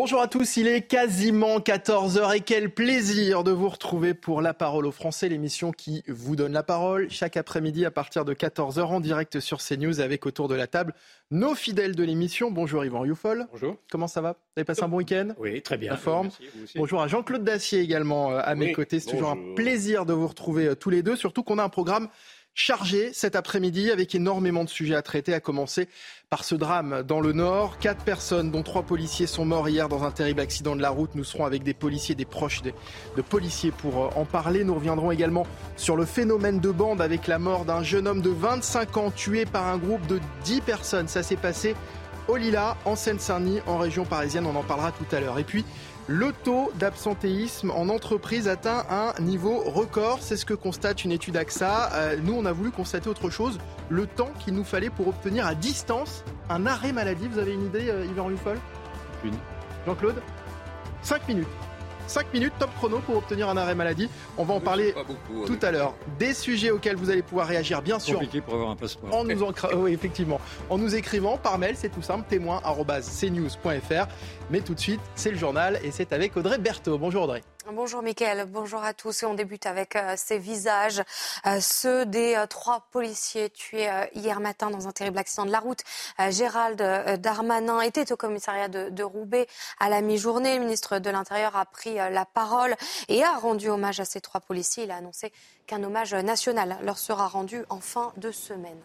Bonjour à tous, il est quasiment 14h et quel plaisir de vous retrouver pour La Parole aux Français, l'émission qui vous donne la parole chaque après-midi à partir de 14h en direct sur CNews avec autour de la table nos fidèles de l'émission. Bonjour Yvan Youfol. Bonjour. Comment ça va? Vous avez passé un bon week-end? Oui, très bien. La forme Bonjour à Jean-Claude Dacier également euh, à mes Oui, côtés. C'est toujours un plaisir de vous retrouver euh, tous les deux, surtout qu'on a un programme chargé cet après-midi avec énormément de sujets à traiter, à commencer par ce drame dans le Nord. Quatre personnes, dont trois policiers, sont morts hier dans un terrible accident de la route. Nous serons avec des policiers, des proches de, policiers pour euh, en parler. Nous reviendrons également sur le phénomène de bande avec la mort d'un jeune homme de 25 ans tué par un groupe de 10 personnes. Ça s'est passé au Lila, en Seine-Saint-Denis, en région parisienne. On en parlera tout à l'heure. Et puis, le taux d'absentéisme en entreprise atteint un niveau record. C'est ce que constate une étude AXA. Euh, nous, on a voulu constater autre chose. Le temps qu'il nous fallait pour obtenir à distance un arrêt maladie. Vous avez une idée, euh, Yvan Ruffol? Une. Jean-Claude? 5 minutes. 5 minutes top chrono pour obtenir un arrêt maladie. On va en parler tout à l'heure. Des sujets auxquels vous allez pouvoir réagir, bien sûr, compliqué pour avoir un passeport. en nous, oui, effectivement. en nous écrivant par mail, c'est tout simple, témoin.cnews.fr. Mais tout de suite, c'est le journal et c'est avec Audrey Berthaud. Bonjour Audrey. Bonjour Mickaël, bonjour à tous et on débute avec euh, ces visages, euh, ceux des euh, trois policiers tués hier matin dans un terrible accident de la route. Gérald Darmanin était au commissariat de, de Roubaix à la mi-journée. Le ministre de l'Intérieur a pris la parole et a rendu hommage à ces trois policiers. Il a annoncé qu'un hommage national leur sera rendu en fin de semaine.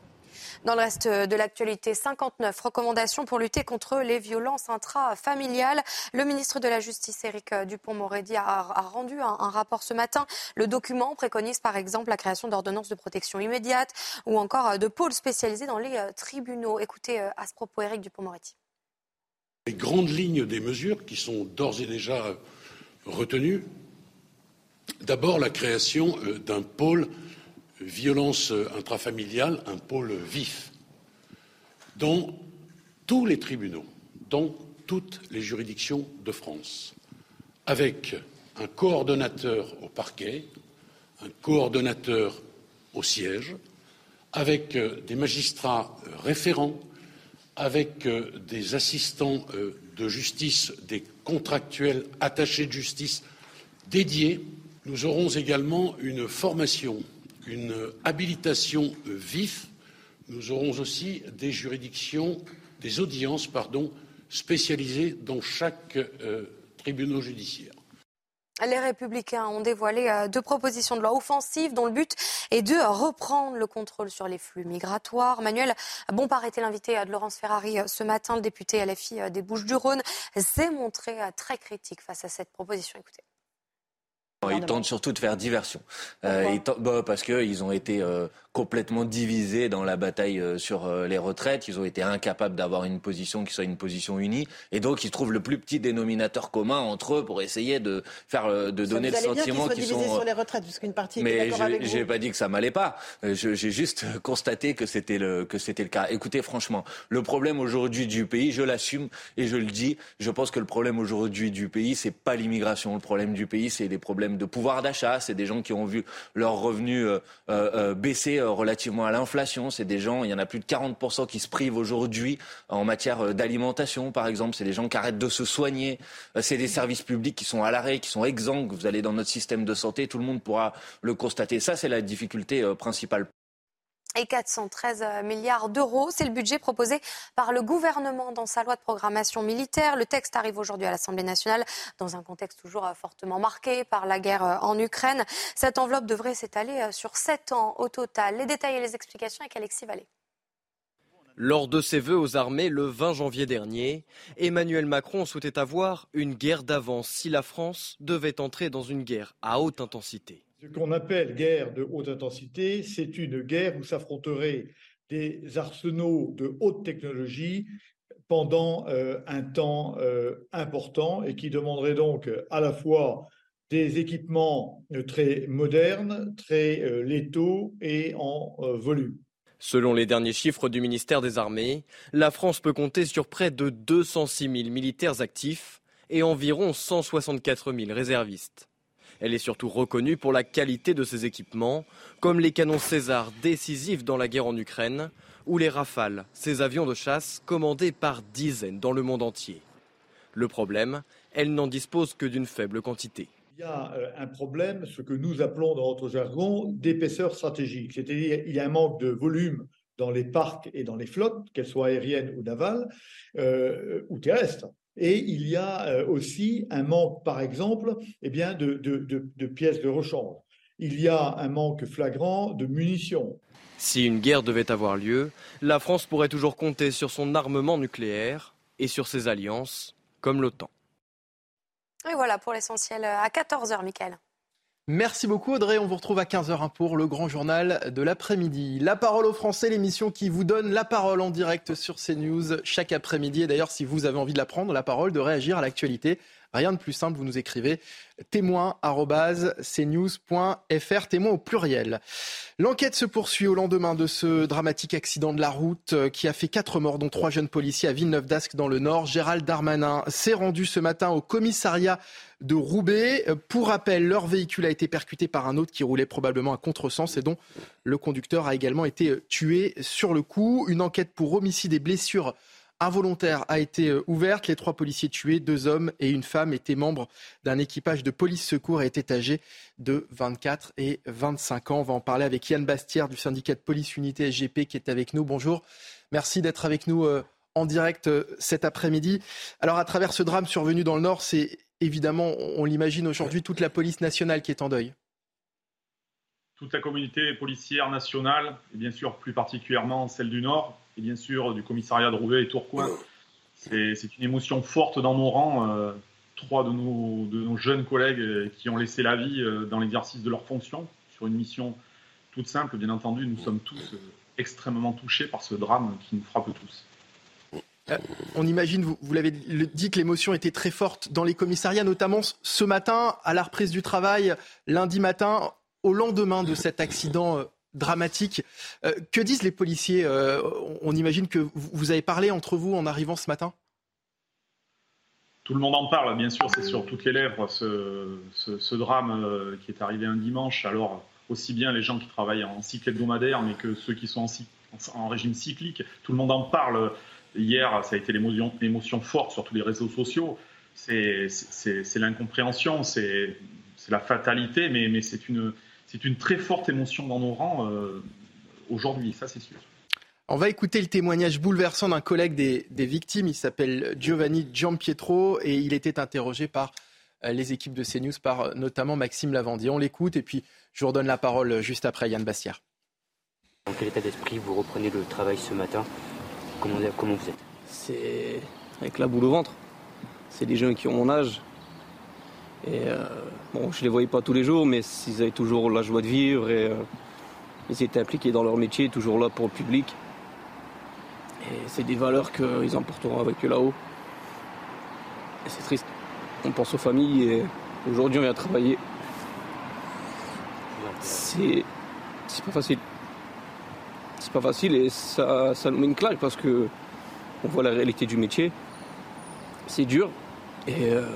Dans le reste de l'actualité, 59 recommandations pour lutter contre les violences intrafamiliales. Le ministre de la Justice, Éric Dupont-Moretti, a, a rendu un, rapport ce matin. Le document préconise par exemple la création d'ordonnances de protection immédiate ou encore de pôles spécialisés dans les euh, tribunaux. Écoutez euh, à ce propos Éric Dupont-Moretti. Les grandes lignes des mesures qui sont d'ores et déjà retenues. D'abord, la création euh, d'un pôle violence euh, intrafamiliale, un pôle vif, dans tous les tribunaux, dans toutes les juridictions de France, avec un coordonnateur au parquet, un coordonnateur au siège, avec euh, des magistrats euh, référents, avec des assistants de justice, des contractuels attachés de justice dédiés. Nous aurons également une formation, une habilitation euh, vif. Nous aurons aussi des juridictions, des audiences, pardon, spécialisées dans chaque euh, tribunal judiciaire. Les Républicains ont dévoilé euh, deux propositions de loi offensives dont le but est de reprendre le contrôle sur les flux migratoires. Manuel Bompard était l'invité de Laurence Ferrari ce matin. Le député LFI des Bouches-du-Rhône s'est montré très critique face à cette proposition. Écoutez. Ils tentent surtout de faire diversion. Euh, ils tentent- bah, parce qu'ils ont été euh, complètement divisés dans la bataille euh, sur euh, les retraites. Ils ont été incapables d'avoir une position qui soit une position unie. Et donc, ils trouvent le plus petit dénominateur commun entre eux pour essayer de, faire, euh, de donner le sentiment qu'ils divisés sont. sur les retraites, puisqu'une partie était Mais j'ai pas dit que ça m'allait pas. J'ai juste constaté que c'était le que c'était le cas. Écoutez, franchement, le problème aujourd'hui du pays, je l'assume et je le dis. Je pense que le problème aujourd'hui du pays, c'est pas l'immigration. Le problème du pays, c'est des problèmes de pouvoir d'achat. C'est des gens qui ont vu leurs revenus euh, euh, baisser relativement à l'inflation. C'est des gens, il y en a plus de 40% qui se privent aujourd'hui en matière euh, d'alimentation, par exemple. C'est des gens qui arrêtent de se soigner. Euh, C'est des services publics qui sont à l'arrêt, qui sont exsangues. Vous allez dans notre système de santé, tout le monde pourra le constater. Ça, c'est la difficulté euh, principale. Et 413 milliards d'euros, c'est le budget proposé par le gouvernement dans sa loi de programmation militaire. Le texte arrive aujourd'hui à l'Assemblée nationale dans un contexte toujours euh, fortement marqué par la guerre euh, en Ukraine. Cette enveloppe devrait s'étaler euh, sur 7 ans au total. Les détails et les explications avec Alexis Vallée. Lors de ses vœux aux armées le 20 janvier dernier, Emmanuel Macron souhaitait avoir une guerre d'avance si la France devait entrer dans une guerre à haute intensité. Ce qu'on appelle guerre de haute intensité, c'est une guerre où s'affronteraient des arsenaux de haute technologie pendant un temps important et qui demanderait donc à la fois des équipements très modernes, très létaux et en volume. Selon les derniers chiffres du ministère des Armées, la France peut compter sur près de 206 000 militaires actifs et environ 164 000 réservistes. Elle est surtout reconnue pour la qualité de ses équipements, comme les canons César décisifs dans la guerre en Ukraine, ou les Rafales, ces avions de chasse commandés par dizaines dans le monde entier. Le problème, elle n'en dispose que d'une faible quantité. Il y a euh, un problème, ce que nous appelons dans notre jargon d'épaisseur stratégique, c'est-à-dire il y a un manque de volume dans les parcs et dans les flottes, qu'elles soient aériennes ou navales euh, ou terrestres. Et il y a euh, aussi un manque, par exemple, eh bien, de, de pièces de rechange. Il y a un manque flagrant de munitions. Si une guerre devait avoir lieu, la France pourrait toujours compter sur son armement nucléaire et sur ses alliances, comme l'OTAN. Et voilà pour l'essentiel à 14h, Michael. Merci beaucoup Audrey, on vous retrouve à 15h pour le grand journal de l'après-midi. La parole aux Français, l'émission qui vous donne la parole en direct sur CNews chaque après-midi. Et d'ailleurs, si vous avez envie de la prendre, la parole, de réagir à l'actualité, Rien de plus simple, vous nous écrivez témoin.cnews.fr, témoin au pluriel. L'enquête se poursuit au lendemain de ce dramatique accident de la route euh, qui a fait quatre morts, dont trois jeunes policiers à Villeneuve-d'Ascq dans le Nord. Gérald Darmanin s'est rendu ce matin au commissariat de Roubaix. Euh, pour rappel, leur véhicule a été percuté par un autre qui roulait probablement à contresens et dont le conducteur a également été euh, tué sur le coup. Une enquête pour homicide et blessures involontaire a été euh, ouverte. Les trois policiers tués, deux hommes et une femme, étaient membres d'un équipage de police secours et étaient âgés de 24 et 25 ans. On va en parler avec Yann Bastière du syndicat de police unité SGP qui est avec nous. Bonjour. Merci d'être avec nous en direct euh, cet après-midi. Alors à travers ce drame survenu dans le Nord, c'est évidemment, on l'imagine aujourd'hui, toute la police nationale qui est en deuil toute la communauté policière nationale, et bien sûr plus particulièrement celle du Nord, et bien sûr du commissariat de Roubaix et Tourcoing. C'est une émotion forte dans nos rangs. Euh, trois de nos, de nos, jeunes collègues euh, qui ont laissé la vie euh, dans l'exercice de leurs fonctions sur une mission toute simple, bien entendu. Nous sommes tous extrêmement touchés par ce drame qui nous frappe tous. On imagine, vous, l'avez dit, que l'émotion était très forte dans les commissariats, notamment ce matin, à la reprise du travail, lundi matin au lendemain de cet accident euh, dramatique. Euh, que disent les policiers euh, On imagine que vous avez parlé entre vous en arrivant ce matin? Tout le monde en parle, bien sûr, c'est sur toutes les lèvres ce, drame qui est arrivé un dimanche. Alors, aussi bien les gens qui travaillent en cycle hebdomadaire, mais que ceux qui sont en, régime cyclique, tout le monde en parle. Hier, ça a été l'émotion forte sur tous les réseaux sociaux. C'est l'incompréhension, c'est la fatalité, mais c'est une, c'est une très forte émotion dans nos rangs euh, aujourd'hui, ça c'est sûr. On va écouter le témoignage bouleversant d'un collègue des, victimes. Il s'appelle Giovanni Giampietro et il était interrogé par euh, les équipes de CNews, par euh, notamment Maxime Lavandier. On l'écoute et puis je vous redonne la parole juste après Yann Bastière. Dans quel état d'esprit vous reprenez le travail ce matin? Comment, comment vous êtes C'est avec la boule au ventre. C'est des jeunes qui ont mon âge, et euh, bon, je les voyais pas tous les jours, mais ils avaient toujours la joie de vivre et euh, ils étaient impliqués dans leur métier, toujours là pour le public. Et c'est des valeurs qu'ils emporteront avec eux là-haut. Et c'est triste. On pense aux familles et aujourd'hui on vient travailler. C'est, c'est pas facile. C'est pas facile et ça, nous met une claque parce que on voit la réalité du métier. C'est dur et euh,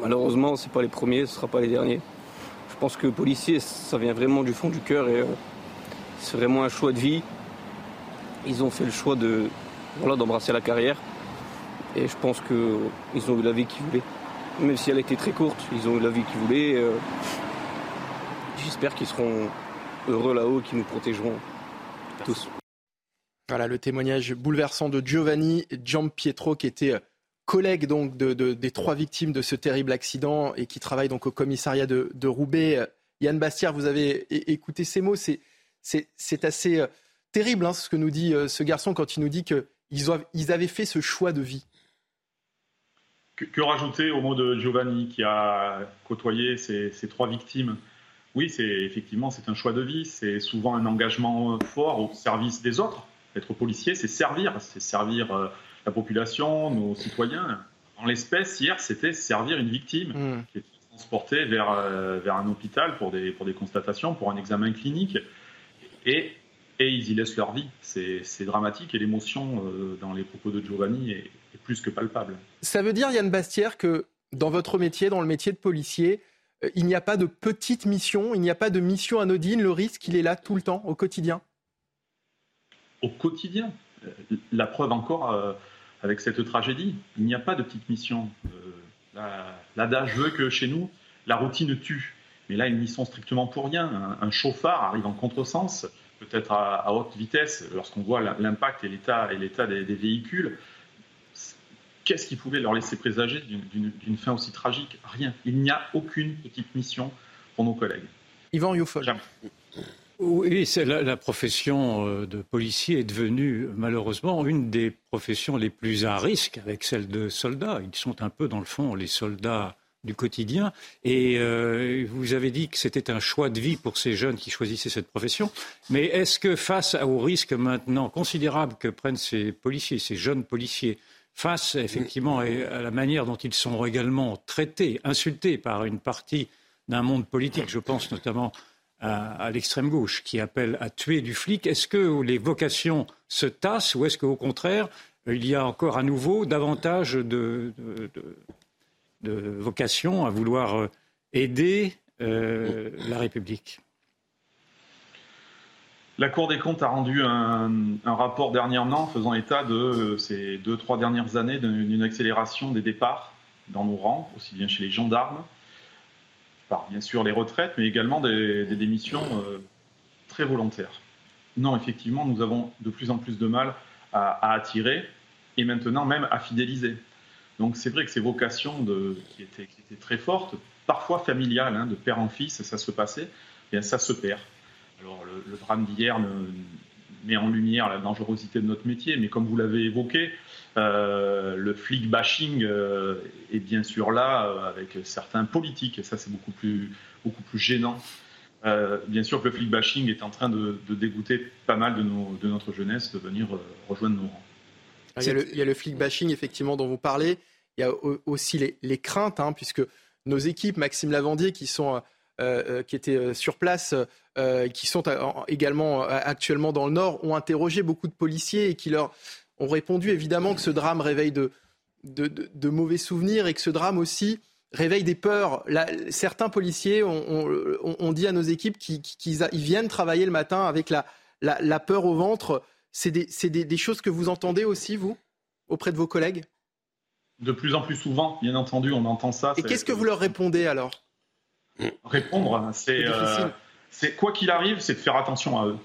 Malheureusement, ce pas les premiers, ce sera pas les derniers. Je pense que policier, ça vient vraiment du fond du cœur et euh, c'est vraiment un choix de vie. Ils ont fait le choix de voilà, d'embrasser la carrière et je pense qu'ils ont eu la vie qu'ils voulaient. Même si elle était très courte, ils ont eu la vie qu'ils voulaient. Euh, j'espère qu'ils seront heureux là-haut, qu'ils nous protégeront tous. Voilà le témoignage bouleversant de Giovanni Giampietro qui était euh, collègue donc des trois victimes de ce terrible accident et qui travaille donc au commissariat de, Roubaix. Yann Bastière, vous avez écouté ces mots. C'est assez euh, terrible hein, ce que nous dit euh, ce garçon quand il nous dit qu'ils ils avaient fait ce choix de vie. Que, rajouter au mot de Giovanni qui a côtoyé ces, trois victimes Oui, c'est effectivement c'est un choix de vie. C'est souvent un engagement fort au service des autres Être policier, c'est servir, c'est servir euh, la population, nos citoyens. En l'espèce, hier, c'était servir une victime mmh. qui était transportée vers, euh, vers un hôpital pour des, pour des constatations, pour un examen clinique. Et, et ils y laissent leur vie. C'est dramatique et l'émotion euh, dans les propos de Giovanni est, est, plus que palpable. Ça veut dire, Yann Bastière, que dans votre métier, dans le métier de policier, il n'y a pas de petite mission, il n'y a pas de mission anodine. Le risque, il est là tout le temps, au quotidien Au quotidien. La preuve encore avec cette tragédie. Il n'y a pas de petite mission. Euh, L'adage veut que chez nous, la routine tue. Mais là, ils n'y sont strictement pour rien. Un, chauffard arrive en contresens, peut-être à, haute vitesse, lorsqu'on voit l'impact et l'état des, véhicules. Qu'est-ce qui pouvait leur laisser présager d'une fin aussi tragique? Rien. Il n'y a aucune petite mission pour nos collègues. Yvan Youfol. Oui, la, la, profession euh, de policier est devenue malheureusement une des professions les plus à risque avec celle de soldats. Ils sont un peu dans le fond les soldats du quotidien. Et euh, vous avez dit que c'était un choix de vie pour ces jeunes qui choisissaient cette profession. Mais est-ce que face au risque maintenant considérable que prennent ces policiers, ces jeunes policiers, face effectivement à la manière dont ils sont également traités, insultés par une partie d'un monde politique, je pense notamment à, l'extrême gauche qui appelle à tuer du flic. Est-ce que les vocations se tassent ou est-ce qu'au contraire, il y a encore à nouveau davantage de, vocations à vouloir euh, aider euh, la République? La Cour des comptes a rendu un, rapport dernièrement faisant état de euh, ces deux, trois dernières années d'une accélération des départs dans nos rangs, aussi bien chez les gendarmes par bien sûr les retraites, mais également des, démissions euh, très volontaires. Non, effectivement, nous avons de plus en plus de mal à, attirer et maintenant même à fidéliser. Donc c'est vrai que ces vocations qui, étaient, très fortes, parfois familiales, hein, de père en fils, ça se passait, eh bien ça se perd. Alors le, drame d'hier met en lumière la dangerosité de notre métier, mais comme vous l'avez évoqué, euh, le flic bashing euh, est bien sûr là euh, avec certains politiques, et ça c'est beaucoup plus, beaucoup plus gênant. bien sûr que le flic bashing est en train de, dégoûter pas mal de, notre jeunesse de venir rejoindre nos rangs. Il y, a le, il flic bashing effectivement dont vous parlez. Il y a aussi les, craintes, hein, puisque nos équipes, Maxime Lavandier, qui sont qui étaient sur place, qui sont également actuellement dans le Nord, ont interrogé beaucoup de policiers et qui leur ont répondu évidemment que ce drame réveille de, de, mauvais souvenirs et que ce drame aussi réveille des peurs. certains policiers ont, dit à nos équipes qu'ils viennent travailler le matin avec la, la, peur au ventre. C'est des, des, choses que vous entendez aussi, vous, auprès de vos collègues? De plus en plus souvent, bien entendu, on entend ça. Et qu'est-ce que vous leur répondez alors? Répondre, euh, c'est quoi qu'il arrive, c'est de faire attention à eux.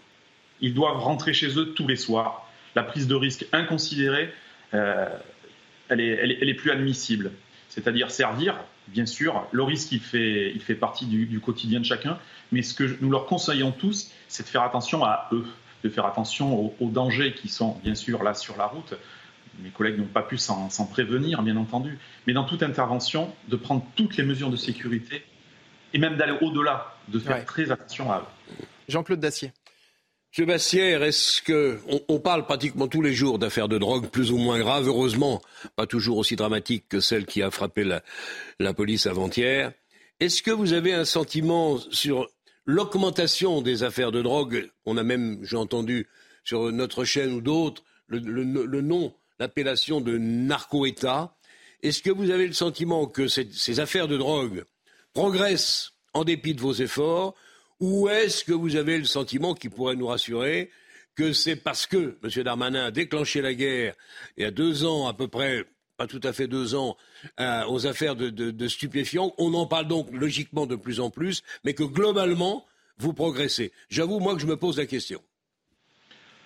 Ils doivent rentrer chez eux tous les soirs la prise de risque inconsidérée, euh, elle, est, elle, est, plus admissible. C'est-à-dire servir, bien sûr, le risque, il fait, il fait partie du, quotidien de chacun, mais ce que nous leur conseillons tous, c'est de faire attention à eux, de faire attention aux, dangers qui sont, bien sûr, là sur la route. Mes collègues n'ont pas pu s'en prévenir, bien entendu, mais dans toute intervention, de prendre toutes les mesures de sécurité et même d'aller au-delà, de faire très attention à eux. Jean-Claude Dacier. Monsieur Bassière, est-ce que on, parle pratiquement tous les jours d'affaires de drogue plus ou moins graves, heureusement pas toujours aussi dramatiques que celle qui a frappé la, police avant-hier. Est-ce que vous avez un sentiment sur l'augmentation des affaires de drogue? On a même, j'ai entendu sur notre chaîne ou d'autres, le, nom, l'appellation de narco-État. Est-ce que vous avez le sentiment que ces affaires de drogue progressent en dépit de vos efforts ou est-ce que vous avez le sentiment qui pourrait nous rassurer que c'est parce que M. Darmanin a déclenché la guerre il y a deux ans à peu près, pas tout à fait deux ans, euh, aux affaires de, stupéfiants, on en parle donc logiquement de plus en plus, mais que globalement, vous progressez. J'avoue, moi, que je me pose la question.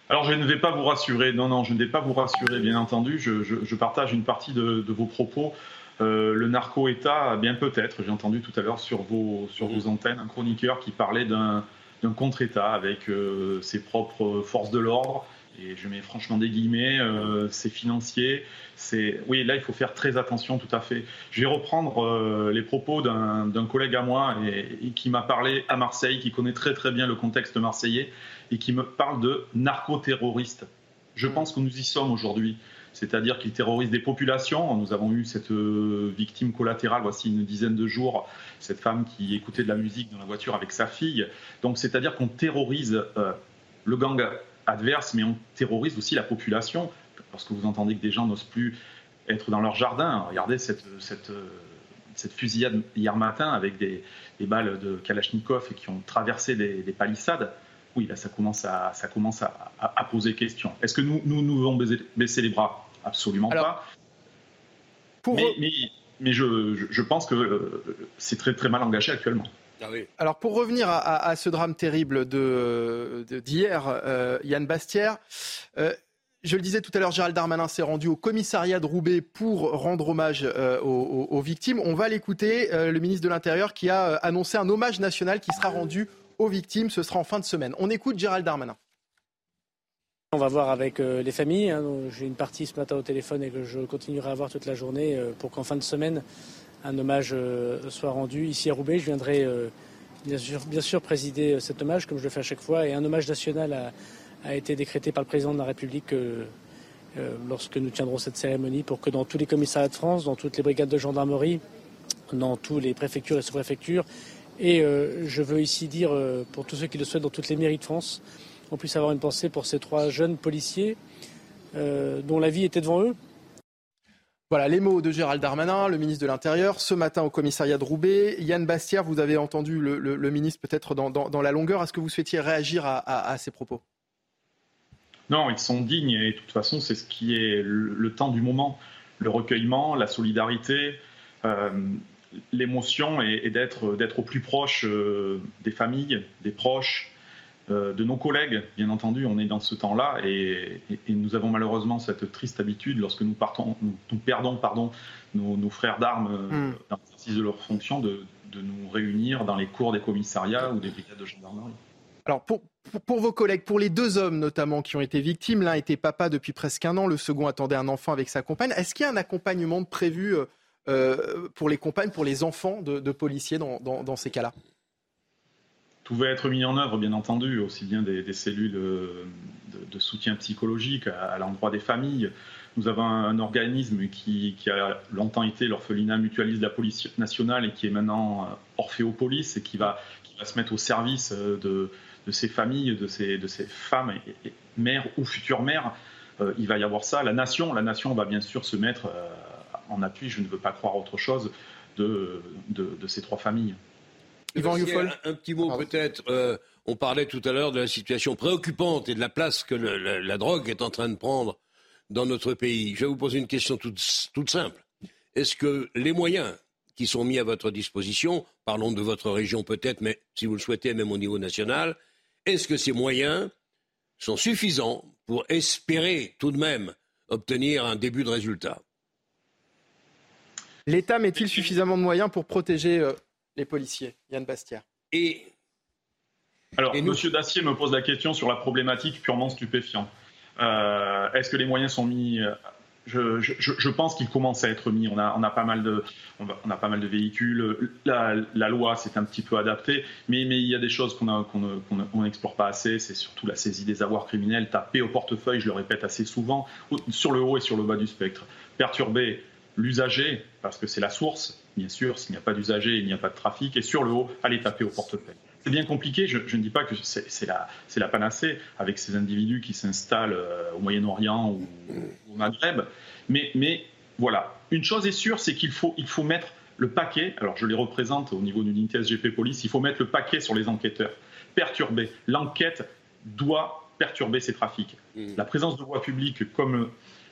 Alors, je ne vais pas vous rassurer. Non, non, je ne vais pas vous rassurer, bien entendu. Je, partage une partie de vos propos. Euh, le narco-État, bien peut-être, j'ai entendu tout à l'heure sur vos, sur vos antennes un chroniqueur qui parlait d'un contre-État avec euh, ses propres forces de l'ordre. Et je mets franchement des guillemets, euh, c'est financier. Oui, là il faut faire très attention, tout à fait. Je vais reprendre les propos d'un collègue à moi et, qui m'a parlé à Marseille, qui connaît très très bien le contexte marseillais et qui me parle de narco-terroriste. Je pense que nous y sommes aujourd'hui. C'est-à-dire qu'ils terrorisent des populations. Nous avons eu cette euh, victime collatérale, voici une dizaine de jours, cette femme qui écoutait de la musique dans la voiture avec sa fille. Donc c'est-à-dire qu'on terrorise euh, le gang adverse, mais on terrorise aussi la population. Lorsque vous entendez que des gens n'osent plus être dans leur jardin, regardez cette, cette fusillade hier matin avec des, balles de Kalachnikov qui ont traversé des, palissades. Oui, là, ça commence à, ça commence à, poser question. Est-ce que nous, nous, nous devons baisser, les bras? Absolument pas. Mais, je, pense que euh, c'est très, très mal engagé actuellement. Ah Alors pour revenir à, ce drame terrible d'hier, de, d'hier, euh, Yann Bastière, euh, je le disais tout à l'heure, Gérald Darmanin s'est rendu au commissariat de Roubaix pour rendre hommage euh, aux, victimes. On va l'écouter, le ministre de l'Intérieur qui a annoncé un hommage national qui sera rendu aux victimes. Ce sera en fin de semaine. On écoute Gérald Darmanin. On va voir avec les familles. Hein. J'ai une partie ce matin au téléphone et que je continuerai à voir toute la journée pour qu'en fin de semaine, un hommage euh, soit rendu ici à Roubaix. Je viendrai euh, bien sûr, présider euh, cet hommage comme je le fais à chaque fois. Et un hommage national a, été décrété par le président de la République lorsque nous tiendrons cette cérémonie pour que dans tous les commissariats de France, dans toutes les brigades de gendarmerie, dans toutes les préfectures et sous-préfectures, et je veux ici dire pour tous ceux qui le souhaitent dans toutes les mairies de France, on puisse avoir une pensée pour ces trois jeunes policiers dont la vie était devant eux, voilà les mots de Gérald Darmanin, le ministre de l'Intérieur, ce matin au commissariat de Roubaix. Yann Bastière, vous avez entendu le, ministre peut-être dans, la longueur. Est-ce que vous souhaitiez réagir à, ces propos? Non, ils sont dignes et de toute façon, c'est ce qui est le, temps du moment. Le recueillement, la solidarité, euh, l'émotion et, d'être au plus proche euh, des familles, des proches, euh, de nos collègues, bien entendu, on est dans ce temps-là et, nous avons malheureusement cette triste habitude, lorsque nous, partons, nous, perdons pardon, nos, frères d'armes euh, mm. dans l'exercice de leurs fonctions, de, nous réunir dans les cours des commissariats ou des brigades de gendarmerie. Alors pour, pour, vos collègues, pour les deux hommes notamment qui ont été victimes, l'un était papa depuis presque un an, le second attendait un enfant avec sa compagne, est-ce qu'il y a un accompagnement prévu pour les compagnes, pour les enfants de, policiers dans ces cas-là? Pouvait être mis en œuvre, bien entendu, aussi bien des, cellules de, soutien psychologique à, l'endroit des familles. Nous avons un, organisme qui, a longtemps été l'orphelinat mutualiste de la police nationale et qui est maintenant euh, Orphéopolis et qui va, va se mettre au service euh, de, ces familles, de ces, femmes, et, mères ou futures mères. Euh, il va y avoir ça. La nation, la nation va bien sûr se mettre en appui, je ne veux pas croire autre chose, de, de ces trois familles. Un, petit mot peut-être. Euh, on parlait tout à l'heure de la situation préoccupante et de la place que la, drogue est en train de prendre dans notre pays. Je vais vous poser une question toute, simple. Est-ce que les moyens qui sont mis à votre disposition, parlons de votre région peut-être, mais si vous le souhaitez, même au niveau national, est-ce que ces moyens sont suffisants pour espérer tout de même obtenir un début de résultat? L'État met-il suffisamment de moyens pour protéger euh, les policiers? Yann Bastière. Et alors, M. Dacier me pose la question sur la problématique purement stupéfiante. Euh, est-ce que les moyens sont mis euh, je, pense qu'ils commencent à être mis. On a, on a, pas, mal de, on a pas mal de véhicules. La, loi s'est un petit peu adaptée, mais, mais il y a des choses qu'on n'explore pas assez. C'est surtout la saisie des avoirs criminels, taper au portefeuille, je le répète assez souvent, sur le haut et sur le bas du spectre. Perturber l'usager, parce que c'est la source, bien sûr, s'il n'y a pas d'usager, il n'y a pas de trafic, et sur le haut, aller taper au portefeuille. C'est bien compliqué, je, ne dis pas que c'est la, la, panacée avec ces individus qui s'installent euh, au Moyen-Orient ou, au Maghreb, mais, mais, voilà, une chose est sûre, c'est qu'il faut, il faut mettre le paquet, alors je les représente au niveau d'une unité SGP Police, il faut mettre le paquet sur les enquêteurs, perturber. L'enquête doit perturber ces trafics. Mmh. La présence de voies publiques, comme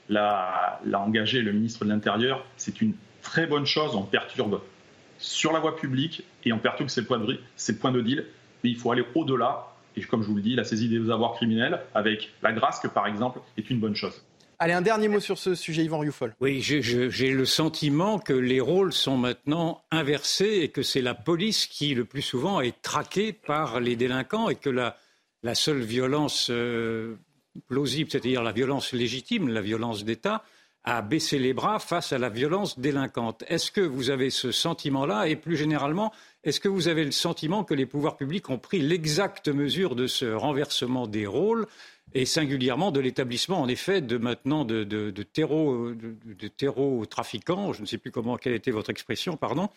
l'a engagé le ministre de l'Intérieur, c'est une très bonne chose. On perturbe sur la voie publique et on perturbe ses points de, ses points de deal. Mais il faut aller au-delà. Et comme je vous le dis, la saisie des avoirs criminels avec la Grasque, par exemple, est une bonne chose. Allez, un dernier mot sur ce sujet, Yvan Rioufol. Oui, j'ai le sentiment que les rôles sont maintenant inversés et que c'est la police qui, le plus souvent, est traquée par les délinquants et que la, la seule violence euh, plausible, c'est-à-dire la violence légitime, la violence d'État, à baisser les bras face à la violence délinquante. Est-ce que vous avez ce sentiment-là? Et plus généralement, est-ce que vous avez le sentiment que les pouvoirs publics ont pris l'exacte mesure de ce renversement des rôles? Et singulièrement de l'établissement, en effet, de maintenant de, de, de, terreau, de, trafiquants, je ne sais plus comment, quelle était votre expression, pardon,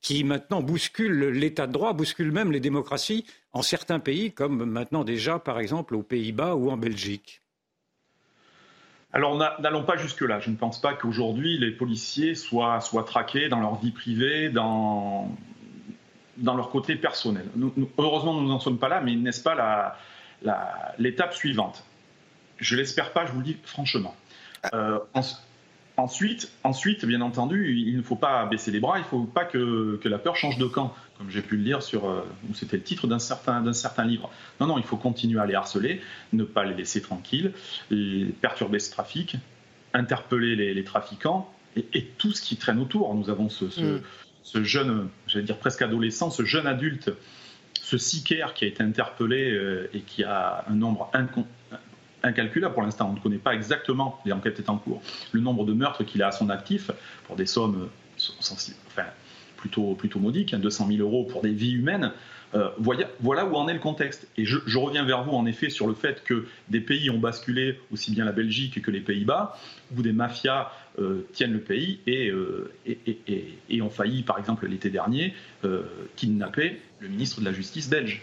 qui maintenant bousculent l'état de droit, bousculent même les démocraties en certains pays, comme maintenant déjà, par exemple, aux Pays-Bas ou en Belgique. Alors n'allons pas jusque-là. Je ne pense pas qu'aujourd'hui les policiers soient, soient traqués dans leur vie privée, dans, dans leur côté personnel. heureusement, nous n'en sommes pas là, mais n'est-ce pas l'étape suivante Je l'espère pas, je vous le dis franchement. Euh, ensuite, ensuite, bien entendu, il ne faut pas baisser les bras, il ne faut pas que, la peur change de camp, comme j'ai pu le lire sur, euh, c'était le titre d'un certain, certain livre. Non, non, il faut continuer à les harceler, ne pas les laisser tranquilles, perturber ce trafic, interpeller les, trafiquants et, tout ce qui traîne autour. Nous avons ce, mm ce jeune, j'allais dire presque adolescent, ce jeune adulte, ce sicaire qui a été interpellé euh, et qui a un nombre incalculable pour l'instant. On ne connaît pas exactement, l'enquête est en cours, le nombre de meurtres qu'il a à son actif pour des sommes enfin, plutôt, plutôt modiques, 200 hein, 000 euros pour des vies humaines. Euh, voilà, où en est le contexte. Et je, reviens vers vous en effet sur le fait que des pays ont basculé, aussi bien la Belgique que les Pays-Bas, où des mafias euh, tiennent le pays euh, et, ont failli, par exemple l'été dernier, kidnapper le ministre de la Justice belge.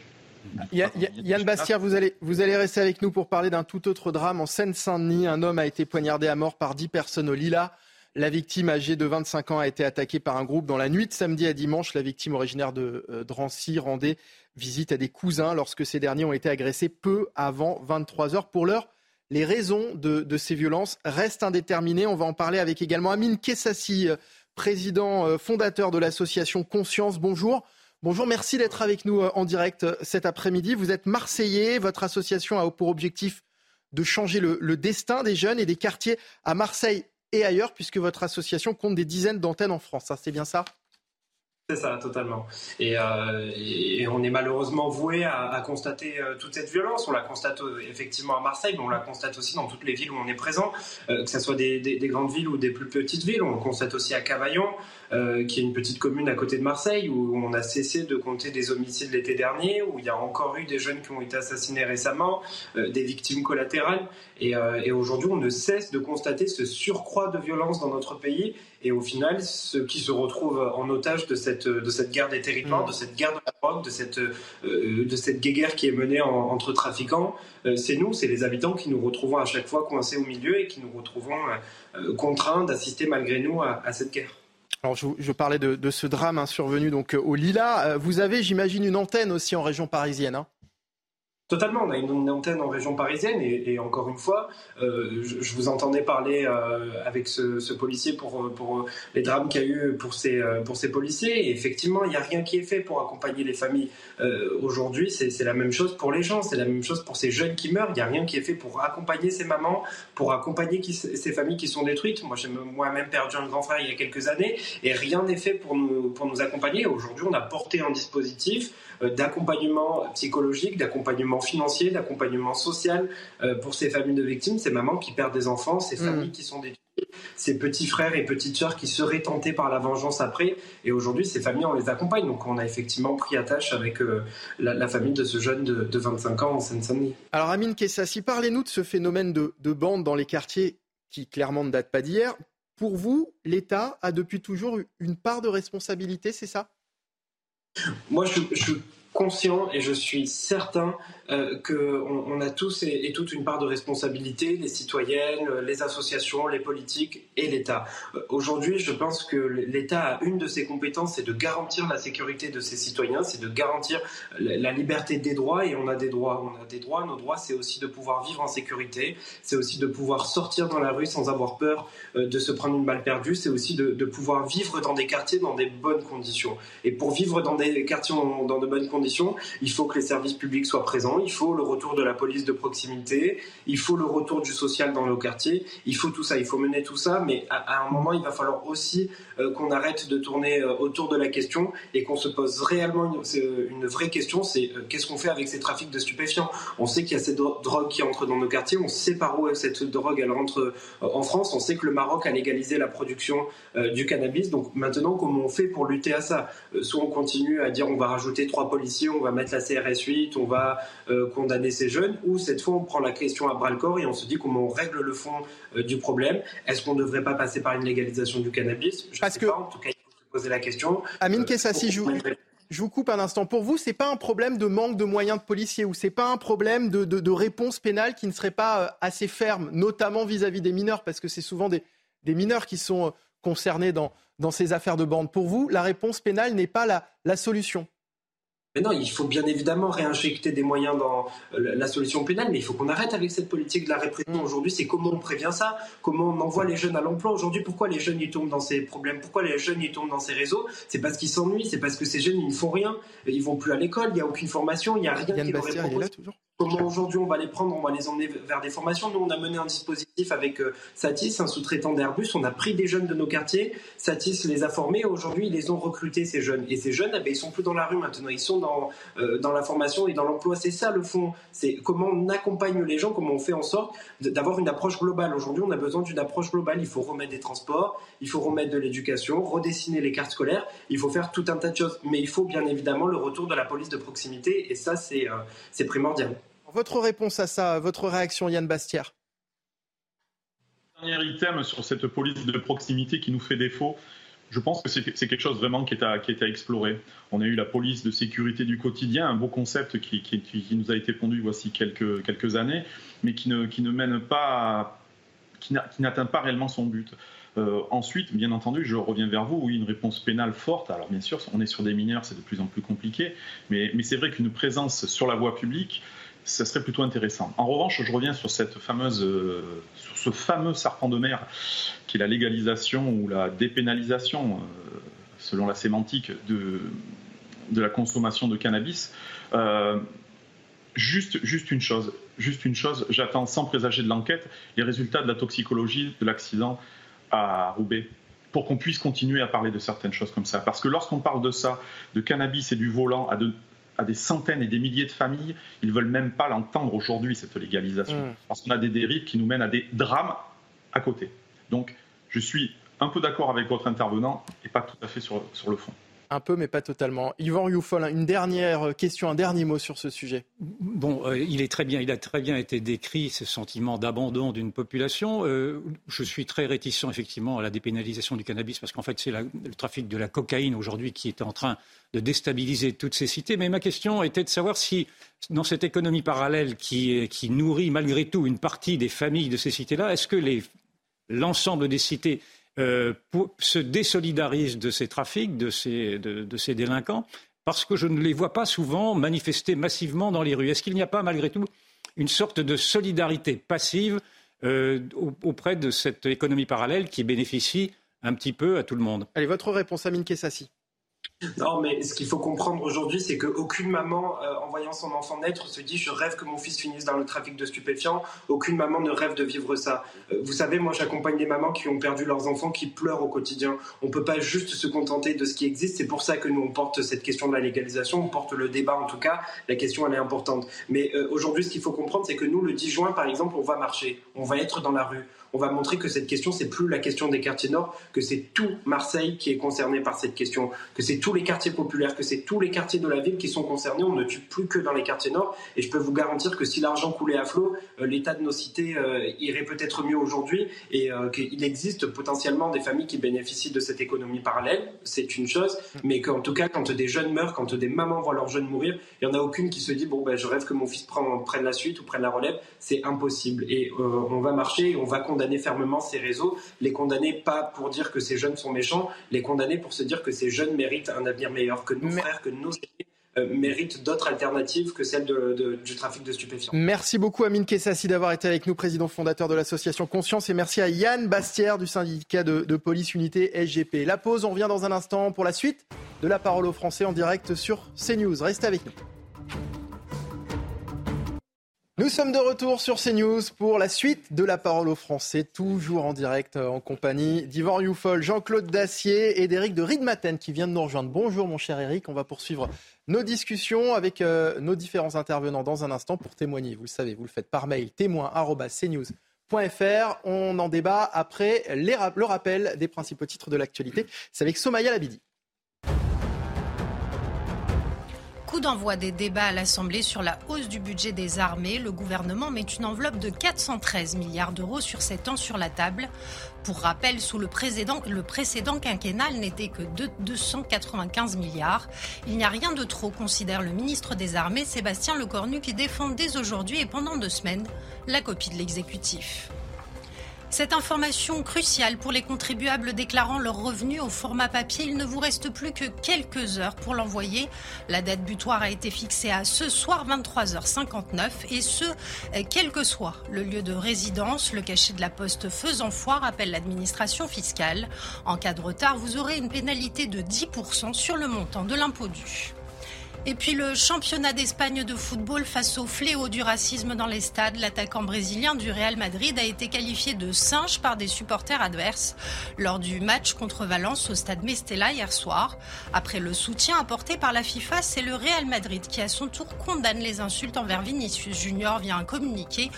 Yann Bastien, vous allez, vous allez rester avec nous pour parler d'un tout autre drame. En Seine-Saint-Denis, un homme a été poignardé à mort par dix personnes au Lila. La victime âgée de 25 ans a été attaquée par un groupe dans la nuit de samedi à dimanche. La victime originaire de euh, Drancy rendait visite à des cousins lorsque ces derniers ont été agressés peu avant 23 heures. Pour l'heure, les raisons de, ces violences restent indéterminées. On va en parler avec également Amine Kessassi, euh, président euh, fondateur de l'association Conscience. Bonjour. Bonjour, merci d'être avec nous en direct cet après-midi. Vous êtes Marseillais, votre association a pour objectif de changer le destin des jeunes et des quartiers à Marseille et ailleurs, puisque votre association compte des dizaines d'antennes en France. C'est bien ça? C'est ça, totalement. Et, euh, et, on est malheureusement voué à, constater euh, toute cette violence. On la constate euh, effectivement à Marseille, mais on la constate aussi dans toutes les villes où on est présent, que ce soit des, des, des, grandes villes ou des plus petites villes. On le constate aussi à Cavaillon, qui est une petite commune à côté de Marseille, où on a cessé de compter des homicides l'été dernier, où il y a encore eu des jeunes qui ont été assassinés récemment, des victimes collatérales. Et, et aujourd'hui, on ne cesse de constater ce surcroît de violence dans notre pays et au final, ceux qui se retrouvent en otage de cette, de cette guerre des territoires, mm. de cette guerre de la drogue, de cette, euh, de cette guerre qui est menée entre trafiquants, euh, c'est nous, c'est les habitants qui nous retrouvons à chaque fois coincés au milieu et qui nous retrouvons euh, contraints d'assister malgré nous à, cette guerre. Alors, je, parlais de, ce drame survenu donc au Lila. Vous avez, j'imagine, une antenne aussi en région parisienne. Hein Totalement, on a une, antenne en région parisienne et, encore une fois, euh, je, vous entendais parler euh, avec ce, policier pour, les drames qu'il y a eu pour ces, ces policiers effectivement, il n'y a rien qui est fait pour accompagner les familles. Euh, aujourd'hui, c'est la même chose pour les gens, c'est la même chose pour ces jeunes qui meurent, il n'y a rien qui est fait pour accompagner ces mamans, pour accompagner ces familles qui sont détruites. Moi, j'ai moi-même perdu un grand frère il y a quelques années et rien n'est fait pour nous accompagner. Aujourd'hui, on a porté un dispositif d'accompagnement psychologique, d'accompagnement financier, d'accompagnement social euh, pour ces familles de victimes, ces mamans qui perdent des enfants, ces mm. familles qui sont détruites, ces petits frères et petites sœurs qui seraient tentés par la vengeance après. Et aujourd'hui, ces familles, on les accompagne. Donc, on a effectivement pris attache avec euh, la, famille de ce jeune de, 25 ans en Seine-Saint-Denis. Alors, Amine Kessassi, parlez-nous de ce phénomène de, de bande dans les quartiers qui clairement ne date pas d'hier. Pour vous, l'État a depuis toujours une part de responsabilité, c'est ça? Moi, je, je, conscient et je suis certain euh, qu'on on a tous et, toutes une part de responsabilité, les citoyennes, les associations, les politiques et l'État. Euh, aujourd'hui, je pense que l'État a une de ses compétences, c'est de garantir la sécurité de ses citoyens, c'est de garantir la, liberté des droits et on a des droits. On a des droits, nos droits, c'est aussi de pouvoir vivre en sécurité, c'est aussi de pouvoir sortir dans la rue sans avoir peur euh, de se prendre une balle perdue, c'est aussi de, pouvoir vivre dans des quartiers dans des bonnes conditions. Et pour vivre dans des quartiers dans de bonnes conditions, il faut que les services publics soient présents, il faut le retour de la police de proximité, il faut le retour du social dans nos quartiers, il faut tout ça, il faut mener tout ça, mais à, un moment, il va falloir aussi euh, qu'on arrête de tourner euh, autour de la question et qu'on se pose réellement une, une vraie question, c'est qu'est-ce qu'on fait avec ces trafics de stupéfiants? On sait qu'il y a cette drogue qui entre dans nos quartiers, on sait par où cette drogue elle rentre en France, on sait que le Maroc a légalisé la production du cannabis, donc maintenant comment on fait pour lutter à ça? Soit on continue à dire on va rajouter trois policiers, on va mettre la CRS 8, on va euh, condamner ces jeunes, ou cette fois on prend la question à bras le corps et on se dit comment on règle le fond euh, du problème. Est-ce qu'on ne devrait pas passer par une légalisation du cannabis? Je Parce que... en tout cas, il faut se poser la question. Amine euh, Kessassi, je vous... Je vous coupe un instant. Pour vous, c'est pas un problème de manque de moyens de policiers ou c'est pas un problème de, de, réponse pénale qui ne serait pas assez ferme, notamment vis-à-vis des mineurs, parce que c'est souvent des, des, mineurs qui sont concernés dans, dans ces affaires de bande. Pour vous, la réponse pénale n'est pas la, la solution mais non, il faut bien évidemment réinjecter des moyens dans euh, la solution pénale, mais il faut qu'on arrête avec cette politique de la répression. Mm. Aujourd'hui, c'est comment on prévient ça, comment on envoie les jeunes à l'emploi. Aujourd'hui, pourquoi les jeunes y tombent dans ces problèmes, pourquoi les jeunes y tombent dans ces réseaux? C'est parce qu'ils s'ennuient, c'est parce que ces jeunes ils ne font rien, ils vont plus à l'école, il n'y a aucune formation, il n'y a rien qui leur est proposé. Comment aujourd'hui on va les prendre, on va les emmener vers des formations. Nous, on a mené un dispositif avec euh, Satis, un sous-traitant d'Airbus. On a pris des jeunes de nos quartiers. Satis les a formés. Aujourd'hui, ils les ont recrutés, ces jeunes. Et ces jeunes, eh ben, ils sont plus dans la rue maintenant. Ils sont dans, euh, dans la formation et dans l'emploi. C'est ça le fond. C'est comment on accompagne les gens, comment on fait en sorte d'avoir une approche globale. Aujourd'hui, on a besoin d'une approche globale. Il faut remettre des transports, il faut remettre de l'éducation, redessiner les cartes scolaires. Il faut faire tout un tas de choses. Mais il faut bien évidemment le retour de la police de proximité. Et ça, c'est euh, primordial. Votre réponse à ça, votre réaction, Yann Bastière Dernier item sur cette police de proximité qui nous fait défaut. Je pense que c'est quelque chose vraiment qui est, à, explorer. On a eu la police de sécurité du quotidien, un beau concept qui, nous a été pondu voici quelques, années, mais qui ne, mène pas, qui n'atteint pas réellement son but. Euh, ensuite, bien entendu, je reviens vers vous, oui, une réponse pénale forte. Alors bien sûr, on est sur des mineurs, c'est de plus en plus compliqué, mais c'est vrai qu'une présence sur la voie publique, ça serait plutôt intéressant. En revanche, je reviens sur, cette fameuse, euh, sur ce fameux serpent de mer qui est la légalisation ou la dépénalisation, euh, selon la sémantique, de, de la consommation de cannabis. Euh, juste, juste une chose, juste une chose, j'attends sans présager de l'enquête les résultats de la toxicologie de l'accident à Roubaix pour qu'on puisse continuer à parler de certaines choses comme ça. Parce que lorsqu'on parle de ça, de cannabis et du volant à de, à des centaines et des milliers de familles, ils ne veulent même pas l'entendre aujourd'hui, cette légalisation. Mm. Parce qu'on a des dérives qui nous mènent à des drames à côté. Donc, je suis un peu d'accord avec votre intervenant et pas tout à fait sur, sur le fond. Un peu, mais pas totalement. Yvan Rioufol, une dernière question, un dernier mot sur ce sujet. Bon, euh, il est très bien, il a très bien été décrit ce sentiment d'abandon d'une population. Euh, je suis très réticent effectivement à la dépénalisation du cannabis parce qu'en fait c'est le trafic de la cocaïne aujourd'hui qui est en train de déstabiliser toutes ces cités. Mais ma question était de savoir si dans cette économie parallèle qui, qui nourrit malgré tout une partie des familles de ces cités-là, est-ce que l'ensemble des cités euh, se désolidarisent de ces trafics, de ces, délinquants, parce que je ne les vois pas souvent manifester massivement dans les rues. Est-ce qu'il n'y a pas malgré tout une sorte de solidarité passive euh, auprès de cette économie parallèle qui bénéficie un petit peu à tout le monde? Allez, votre réponse, Amine Kessassi. Non, mais ce qu'il faut comprendre aujourd'hui, c'est qu'aucune maman, euh, en voyant son enfant naître, se dit je rêve que mon fils finisse dans le trafic de stupéfiants. Aucune maman ne rêve de vivre ça. Euh, vous savez, moi, j'accompagne des mamans qui ont perdu leurs enfants, qui pleurent au quotidien. On ne peut pas juste se contenter de ce qui existe. C'est pour ça que nous, on porte cette question de la légalisation, on porte le débat en tout cas. La question, elle est importante. Mais euh, aujourd'hui, ce qu'il faut comprendre, c'est que nous, le 10 juin, par exemple, on va marcher, on va être dans la rue on va montrer que cette question, c'est plus la question des quartiers nord, que c'est tout Marseille qui est concerné par cette question, que c'est tous les quartiers populaires, que c'est tous les quartiers de la ville qui sont concernés. On ne tue plus que dans les quartiers nord. Et je peux vous garantir que si l'argent coulait à flot, euh, l'état de nos cités euh, irait peut-être mieux aujourd'hui et euh, qu'il existe potentiellement des familles qui bénéficient de cette économie parallèle. C'est une chose, mais qu'en tout cas, quand des jeunes meurent, quand des mamans voient leurs jeunes mourir, il n'y en a aucune qui se dit bon ben je rêve que mon fils prenne la suite ou prenne la relève. C'est impossible. Et on va marcher, on va condamner condamner fermement ces réseaux, les condamner pas pour dire que ces jeunes sont méchants, les condamner pour se dire que ces jeunes méritent un avenir meilleur, que nos frères, que nos aînés méritent d'autres alternatives que celles du trafic de stupéfiants. Merci beaucoup Amine Kessassi d'avoir été avec nous, président fondateur de l'association Conscience, et merci à Yann Bastière du syndicat de, de police unité SGP. La pause, on revient dans un instant pour la suite de la parole aux Français en direct sur CNews. Restez avec nous. Nous sommes de retour sur CNews pour la suite de la parole aux Français, toujours en direct euh, en compagnie d'Yvan Youfol, Jean-Claude Dacier et d'Éric de Ridmaten qui vient de nous rejoindre. Bonjour mon cher Éric, on va poursuivre nos discussions avec euh, nos différents intervenants dans un instant pour témoigner. Vous le savez, vous le faites par mail témoin.cnews.fr. On en débat après le rappel des principaux titres de l'actualité. C'est avec Somaya Labidi. Coup d'envoi des débats à l'Assemblée sur la hausse du budget des armées, le gouvernement met une enveloppe de 413 milliards d'euros sur 7 ans sur la table. Pour rappel, sous le précédent, le précédent quinquennal n'était que de 295 milliards. Il n'y a rien de trop, considère le ministre des Armées Sébastien Lecornu qui défend dès aujourd'hui et pendant deux semaines la copie de l'exécutif. Cette information cruciale pour les contribuables déclarant leurs revenus au format papier, il ne vous reste plus que quelques heures pour l'envoyer. La date butoir a été fixée à ce soir 23h59 et ce, quel que soit le lieu de résidence. Le cachet de la poste faisant foi rappelle l'administration fiscale. En cas de retard, vous aurez une pénalité de 10% sur le montant de l'impôt dû. Et puis le championnat d'Espagne de football face au fléau du racisme dans les stades. L'attaquant brésilien du Real Madrid a été qualifié de singe par des supporters adverses lors du match contre Valence au stade Mestella hier soir. Après le soutien apporté par la FIFA, c'est le Real Madrid qui à son tour condamne les insultes envers Vinicius Junior via un communiqué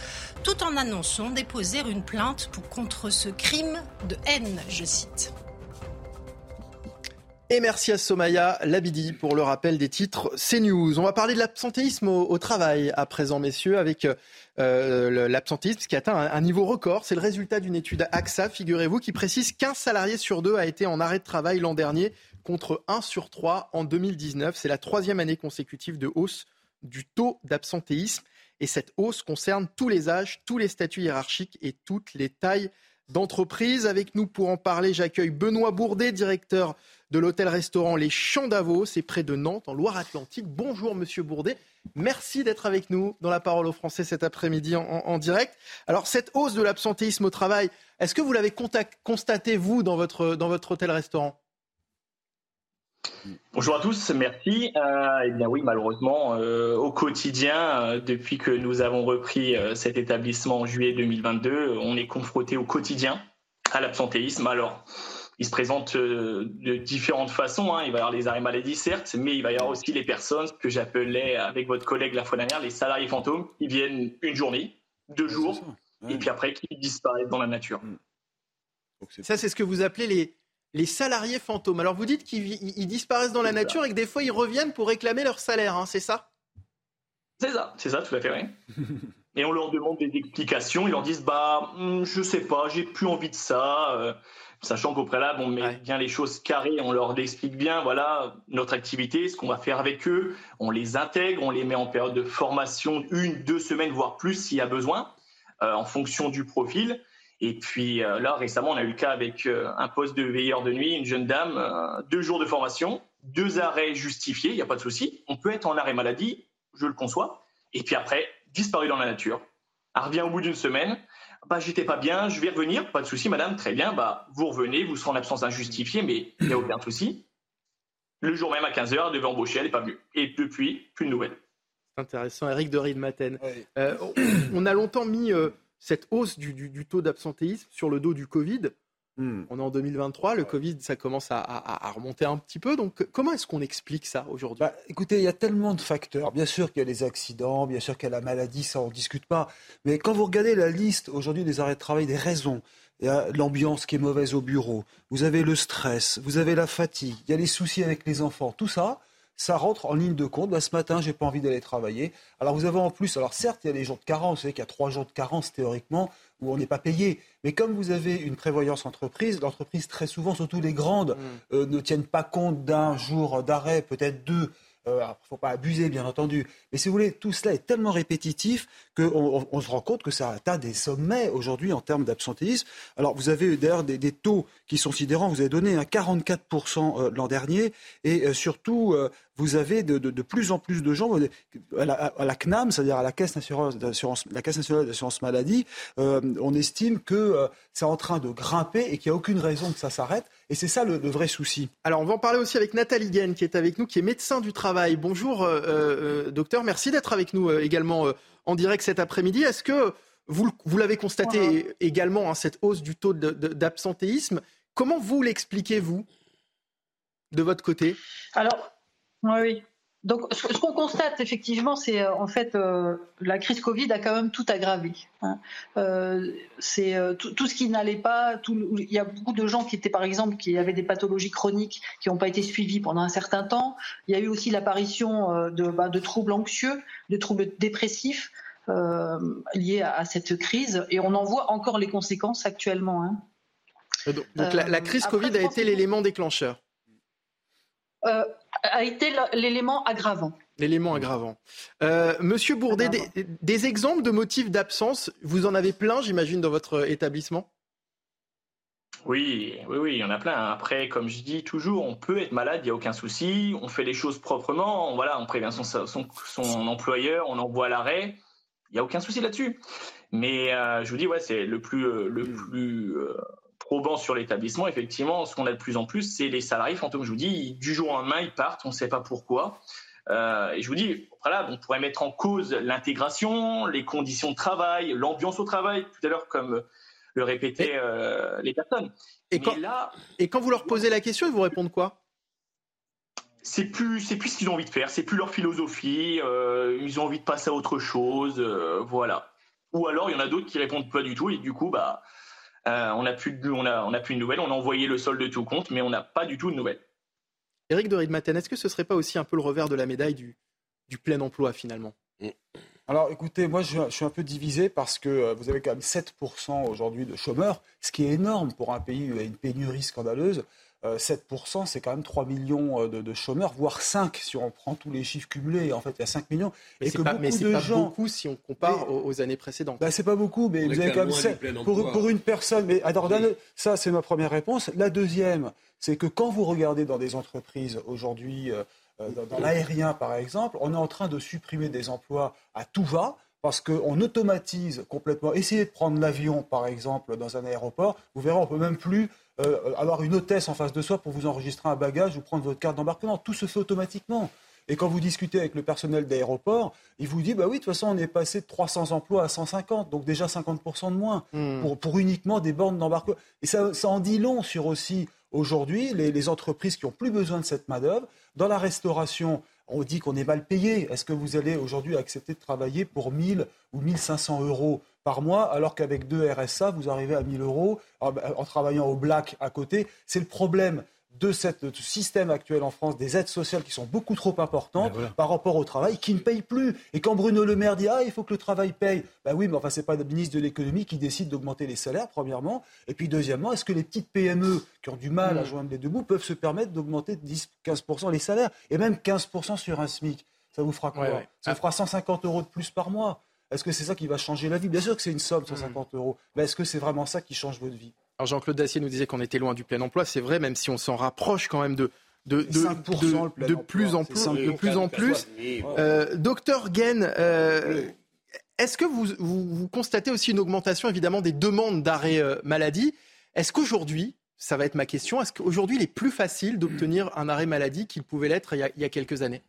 tout en annonçant déposer une plainte pour contre ce crime de haine, je cite. Et merci à Somaya Labidi pour le rappel des titres CNews. On va parler de l'absentéisme au, travail à présent, messieurs, avec euh, l'absentéisme qui atteint un, niveau record. C'est le résultat d'une étude AXA, figurez-vous, qui précise qu'un salarié sur deux a été en arrêt de travail l'an dernier contre 1 sur 3 en 2019. C'est la troisième année consécutive de hausse du taux d'absentéisme. Et cette hausse concerne tous les âges, tous les statuts hiérarchiques et toutes les tailles d'entreprise. Avec nous pour en parler, j'accueille Benoît Bourdet, directeur de l'hôtel-restaurant Les Champs d'Avaux, c'est près de Nantes, en Loire-Atlantique. Bonjour Monsieur Bourdet, merci d'être avec nous dans la parole aux Français cet après-midi en, direct. Alors cette hausse de l'absentéisme au travail, est-ce que vous l'avez constaté vous dans votre, dans votre hôtel-restaurant? Bonjour à tous, merci. Euh, eh bien oui, malheureusement, euh, au quotidien, euh, depuis que nous avons repris cet établissement en juillet 2022, on est confronté au quotidien à l'absentéisme. Alors, il se présente de différentes façons. Hein. Il va y avoir les arrêts maladie, certes, mais il va y avoir aussi les personnes que j'appelais avec votre collègue la fois dernière les salariés fantômes. Ils viennent une journée, deux jours, et puis après qui disparaissent dans la nature. Mm. Ça, c'est ce que vous appelez les, les salariés fantômes. Alors vous dites qu'ils disparaissent dans la nature et que des fois ils reviennent pour réclamer leur salaire, hein, c'est ça? C'est ça, c'est ça, tout à fait vrai. et on leur demande des explications, ils leur disent bah hmm, je sais pas, j'ai plus envie de ça, euh, sachant qu'au préalable on met bien les choses carrées, on leur explique bien voilà notre activité, ce qu'on va faire avec eux, on les intègre, on les met en période de formation une, deux semaines voire plus s'il y a besoin, euh, en fonction du profil. Et puis euh, là, récemment, on a eu le cas avec euh, un poste de veilleur de nuit, une jeune dame, deux jours de formation, deux arrêts justifiés, il n'y a pas de souci. On peut être en arrêt maladie, je le conçois. Et puis après, disparu dans la nature. Elle revient au bout d'une semaine. Bah, j'étais pas bien, je vais revenir, pas de souci, madame, très bien. Bah, vous revenez, vous serez en absence injustifiée, mais il n'y a aucun souci. Le jour même à 15h, elle devait embaucher, elle n'est pas venue. Et depuis, plus de nouvelles. Intéressant, Eric de Maten. on a longtemps mis cette hausse du, taux d'absentéisme sur le dos du Covid. Hmm. On est en 2023, le Covid, ça commence à, remonter un petit peu. Donc, comment est-ce qu'on explique ça aujourd'hui? Bah, Écoutez, il y a tellement de facteurs. Bien sûr qu'il y a les accidents, bien sûr qu'il y a la maladie, ça, on ne discute pas. Mais quand vous regardez la liste aujourd'hui des arrêts de travail, des raisons, il y a l'ambiance qui est mauvaise au bureau, vous avez le stress, vous avez la fatigue, il y a les soucis avec les enfants, tout ça, ça rentre en ligne de compte. Bah, ce matin, j'ai pas envie d'aller travailler. Alors vous avez en plus, alors certes, il y a les jours de carence, vous savez qu'il y a trois jours de carence théoriquement où on n'est pas payé. Mais comme vous avez une prévoyance entreprise, l'entreprise très souvent, surtout les grandes, mmh. euh, ne tiennent pas compte d'un jour d'arrêt, peut-être deux. Il euh, ne faut pas abuser, bien entendu. Mais si vous voulez, tout cela est tellement répétitif qu'on on, se rend compte que ça atteint des sommets aujourd'hui en termes d'absentéisme. Alors, vous avez d'ailleurs des, taux qui sont sidérants. Vous avez donné un 44% euh, l'an dernier. Et surtout, vous avez de, plus en plus de gens à la, CNAM, c'est-à-dire à la Caisse nationale d'assurance maladie, euh, on estime que euh, c'est en train de grimper et qu'il n'y a aucune raison que ça s'arrête. Et c'est ça le, vrai souci. Alors on va en parler aussi avec Nathalie Guen qui est avec nous, qui est médecin du travail. Bonjour euh, docteur, merci d'être avec nous également en direct cet après-midi. Est-ce que vous, vous l'avez constaté également, hein, cette hausse du taux d'absentéisme? Comment vous l'expliquez, vous, de votre côté? Alors, oui. Donc, ce qu'on constate effectivement, c'est euh, en fait euh, la crise Covid a quand même tout aggravé. Hein. Euh, c'est tout, ce qui n'allait pas. il y a beaucoup de gens qui étaient, par exemple, qui avaient des pathologies chroniques qui n'ont pas été suivies pendant un certain temps. Il y a eu aussi l'apparition de, bah, de, troubles anxieux, de troubles dépressifs liés à, cette crise, et on en voit encore les conséquences actuellement. Hein. Donc, la, crise Covid a été l'élément déclencheur. Euh, a été l'élément aggravant. L'élément aggravant. Euh, Monsieur Bourdet, des, exemples de motifs d'absence, vous en avez plein, j'imagine, dans votre établissement? Oui, oui, oui, il y en a plein. Après, comme je dis toujours, on peut être malade, il n'y a aucun souci. On fait les choses proprement, on, voilà, on prévient son, son, employeur, on envoie l'arrêt. Il n'y a aucun souci là-dessus. Mais euh, je vous dis, ouais, c'est le plus, le plus probant sur l'établissement, effectivement, ce qu'on a de plus en plus, c'est les salariés fantômes. Je vous dis, du jour au lendemain, ils partent, on ne sait pas pourquoi. Euh, et je vous dis, voilà, on pourrait mettre en cause l'intégration, les conditions de travail, l'ambiance au travail, tout à l'heure, comme le répétaient euh, les personnes. Et quand, et quand vous leur posez la question, ils vous répondent quoi? C'est plus c'est plus ce qu'ils ont envie de faire, c'est plus leur philosophie, euh, ils ont envie de passer à autre chose, voilà. Ou alors il y en a d'autres qui répondent pas du tout et du coup bah euh, on n'a plus, de, on a, on a plus de nouvelles. On a envoyé le solde de tout compte, mais on n'a pas du tout de nouvelles. Éric de Riedmaten, est-ce que ce serait pas aussi un peu le revers de la médaille du, du plein emploi finalement? Alors écoutez, moi je, suis un peu divisé parce que euh, vous avez quand même 7% aujourd'hui de chômeurs, ce qui est énorme pour un pays où il y a une pénurie scandaleuse. 7%, euh, c'est quand même 3 millions euh, de, chômeurs, voire 5 si on prend tous les chiffres cumulés. En fait, il y a 5 millions. Mais et que pas, beaucoup de pas beaucoup si on compare aux, années précédentes. Bah, c'est pas beaucoup, mais vous avez quand même 7 pour, pour, une personne. Mais alors, ça, c'est ma première réponse. La deuxième, c'est que quand vous regardez dans des entreprises aujourd'hui, euh, dans l'aérien par exemple, on est en train de supprimer des emplois à tout va parce qu'on automatise complètement. Essayez de prendre l'avion, par exemple, dans un aéroport. Vous verrez, on ne peut même plus euh, avoir une hôtesse en face de soi pour vous enregistrer un bagage ou prendre votre carte d'embarquement. Tout se fait automatiquement. Et quand vous discutez avec le personnel d'aéroport, il vous dit bah oui, de toute façon, on est passé de 300 emplois à 150, donc déjà 50% de moins hmm. pour, pour, uniquement des bornes d'embarquement. Et ça, ça, en dit long sur aussi aujourd'hui les, les entreprises qui ont plus besoin de cette main-d'œuvre. Dans la restauration, on dit qu'on est mal payé. Est-ce que vous allez aujourd'hui accepter de travailler pour 1000 ou 1500 euros par mois, alors qu'avec deux RSA, vous arrivez à 1000 euros en, travaillant au black à côté C'est le problème de, ce système actuel en France, des aides sociales qui sont beaucoup trop importantes ben par rapport au travail, qui ne payent plus. Et quand Bruno Le Maire dit ah il faut que le travail paye, ben oui, mais enfin c'est pas le ministre de l'économie qui décide d'augmenter les salaires premièrement, et puis deuxièmement, est-ce que les petites PME qui ont du mal à mm. joindre les deux bouts peuvent se permettre d'augmenter 10-15% les salaires et même 15% sur un SMIC? Ça vous fera quoi? Ça vous fera 150 euros de plus par mois. Est-ce que c'est ça qui va changer la vie? Bien sûr que c'est une somme, 150 mm. euros. Mais est-ce que c'est vraiment ça qui change votre vie? Alors Jean-Claude Dacier nous disait qu'on était loin du plein emploi. C'est vrai, même si on s'en rapproche quand même de, de, de, de, plus en plus. De plus en plus. Euh, docteur Guen, euh, est-ce que vous, vous, constatez aussi une augmentation évidemment des demandes d'arrêt euh, maladie? Est-ce qu'aujourd'hui, ça va être ma question, est-ce qu'aujourd'hui il est plus facile d'obtenir un arrêt maladie qu'il pouvait l'être il, il, y a quelques années?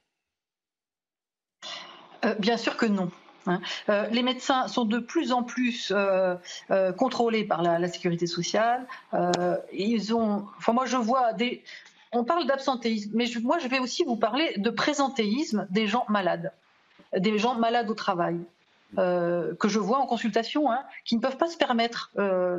Bien sûr que non. Hein. Euh, les médecins sont de plus en plus euh, euh, contrôlés par la, sécurité sociale. ils ont, enfin moi je vois des, on parle d'absentéisme, mais moi je vais aussi vous parler de présentéisme des gens malades, des gens malades au travail. que je vois en consultation, hein, qui ne peuvent pas se permettre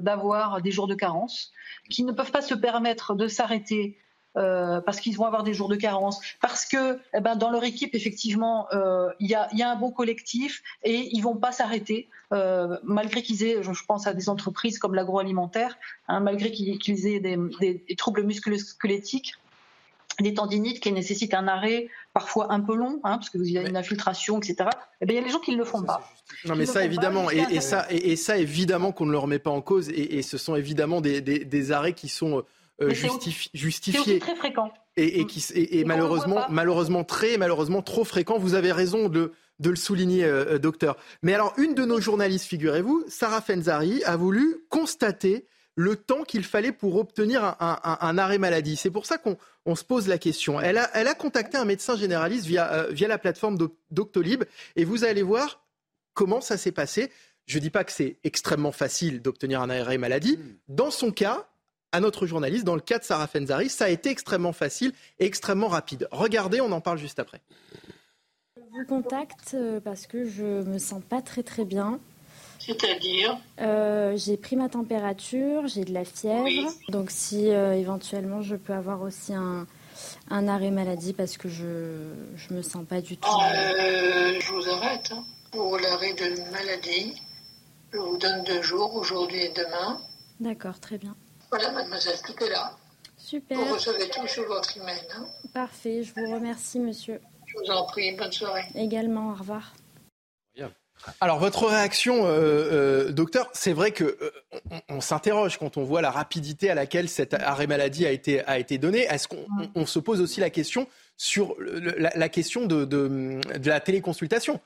d'avoir des jours de carence, qui ne peuvent pas se permettre de s'arrêter euh, parce qu'ils vont avoir des jours de carence, parce que eh ben, dans leur équipe, effectivement, euh, il y, a, un bon collectif et ils vont pas s'arrêter, euh, malgré qu'ils aient, je pense à des entreprises comme l'agroalimentaire, hein, malgré qu'ils aient des, troubles musculo-squelettiques des tendinites qui nécessitent un arrêt parfois un peu long, hein, parce que vous avez une infiltration, etc. Eh bien, il y a des gens qui ne le font pas. Non, mais ça, évidemment, et, ça, et, ça, évidemment, qu'on ne le remet pas en cause, et, ce sont évidemment des, des arrêts qui sont justifié. très fréquent. Et, qui, et, malheureusement, malheureusement très, malheureusement trop fréquent. Vous avez raison de, de le souligner, docteur. Mais alors, une de nos journalistes, figurez-vous, Sarah Fenzari, a voulu constater le temps qu'il fallait pour obtenir un, arrêt maladie. C'est pour ça qu'on se pose la question. Elle a, elle a, contacté un médecin généraliste via, euh, via la plateforme Doctolib et vous allez voir comment ça s'est passé. Je ne dis pas que c'est extrêmement facile d'obtenir un arrêt maladie. Hmm. Dans son cas, à notre journaliste, dans le cas de Sarah Fenzari, ça a été extrêmement facile et extrêmement rapide. Regardez, on en parle juste après. Je vous contacte euh, parce que je me sens pas très très bien. C'est-à-dire euh, J'ai pris ma température, j'ai de la fièvre. Donc si euh, éventuellement je peux avoir aussi un, arrêt maladie parce que je ne me sens pas du tout. Euh, je vous arrête. Hein. Pour l'arrêt de maladie, je vous donne deux jours, aujourd'hui et demain. D'accord, très bien. Voilà, mademoiselle, tout est là. Super. Vous recevez tout sur votre email. Hein. Parfait, je vous remercie, monsieur. Je vous en prie, bonne soirée. Également, au revoir. Alors votre réaction, euh, euh, docteur, c'est vrai que euh, on, s'interroge quand on voit la rapidité à laquelle cet arrêt maladie a été a été donné. Est-ce qu'on se pose aussi la question sur la, question de, de, la téléconsultation?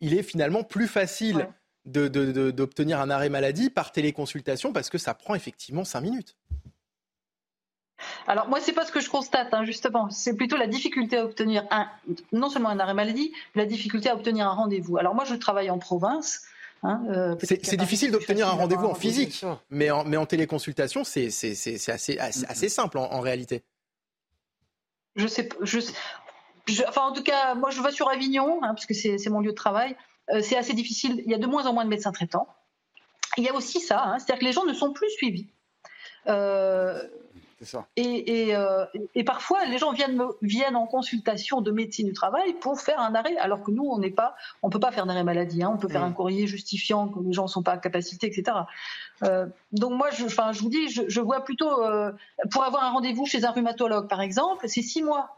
Il est finalement plus facile d'obtenir un arrêt maladie par téléconsultation parce que ça prend effectivement cinq minutes. Alors moi, c'est pas ce que je constate, hein, justement. C'est plutôt la difficulté à obtenir un, non seulement un arrêt maladie, mais la difficulté à obtenir un rendez-vous. Alors moi, je travaille en province. Hein, euh, c'est difficile d'obtenir un rendez-vous en physique, mais en, mais en téléconsultation, c'est assez, assez, simple en, réalité. Je sais, je, enfin en tout cas, moi je vais sur Avignon, hein, puisque c'est mon lieu de travail. Euh, c'est assez difficile. Il y a de moins en moins de médecins traitants. Il y a aussi ça, c'est-à-dire que les gens ne sont plus suivis. Euh, euh, et, parfois, les gens viennent, viennent en consultation de médecine du travail pour faire un arrêt, alors que nous, on n'est pas, on peut pas faire d'arrêt maladie. Hein. on peut faire un courrier justifiant que les gens ne sont pas à capacité, etc. Euh, donc moi, je, je vous dis, je, vois plutôt euh, pour avoir un rendez-vous chez un rhumatologue, par exemple, c'est six mois.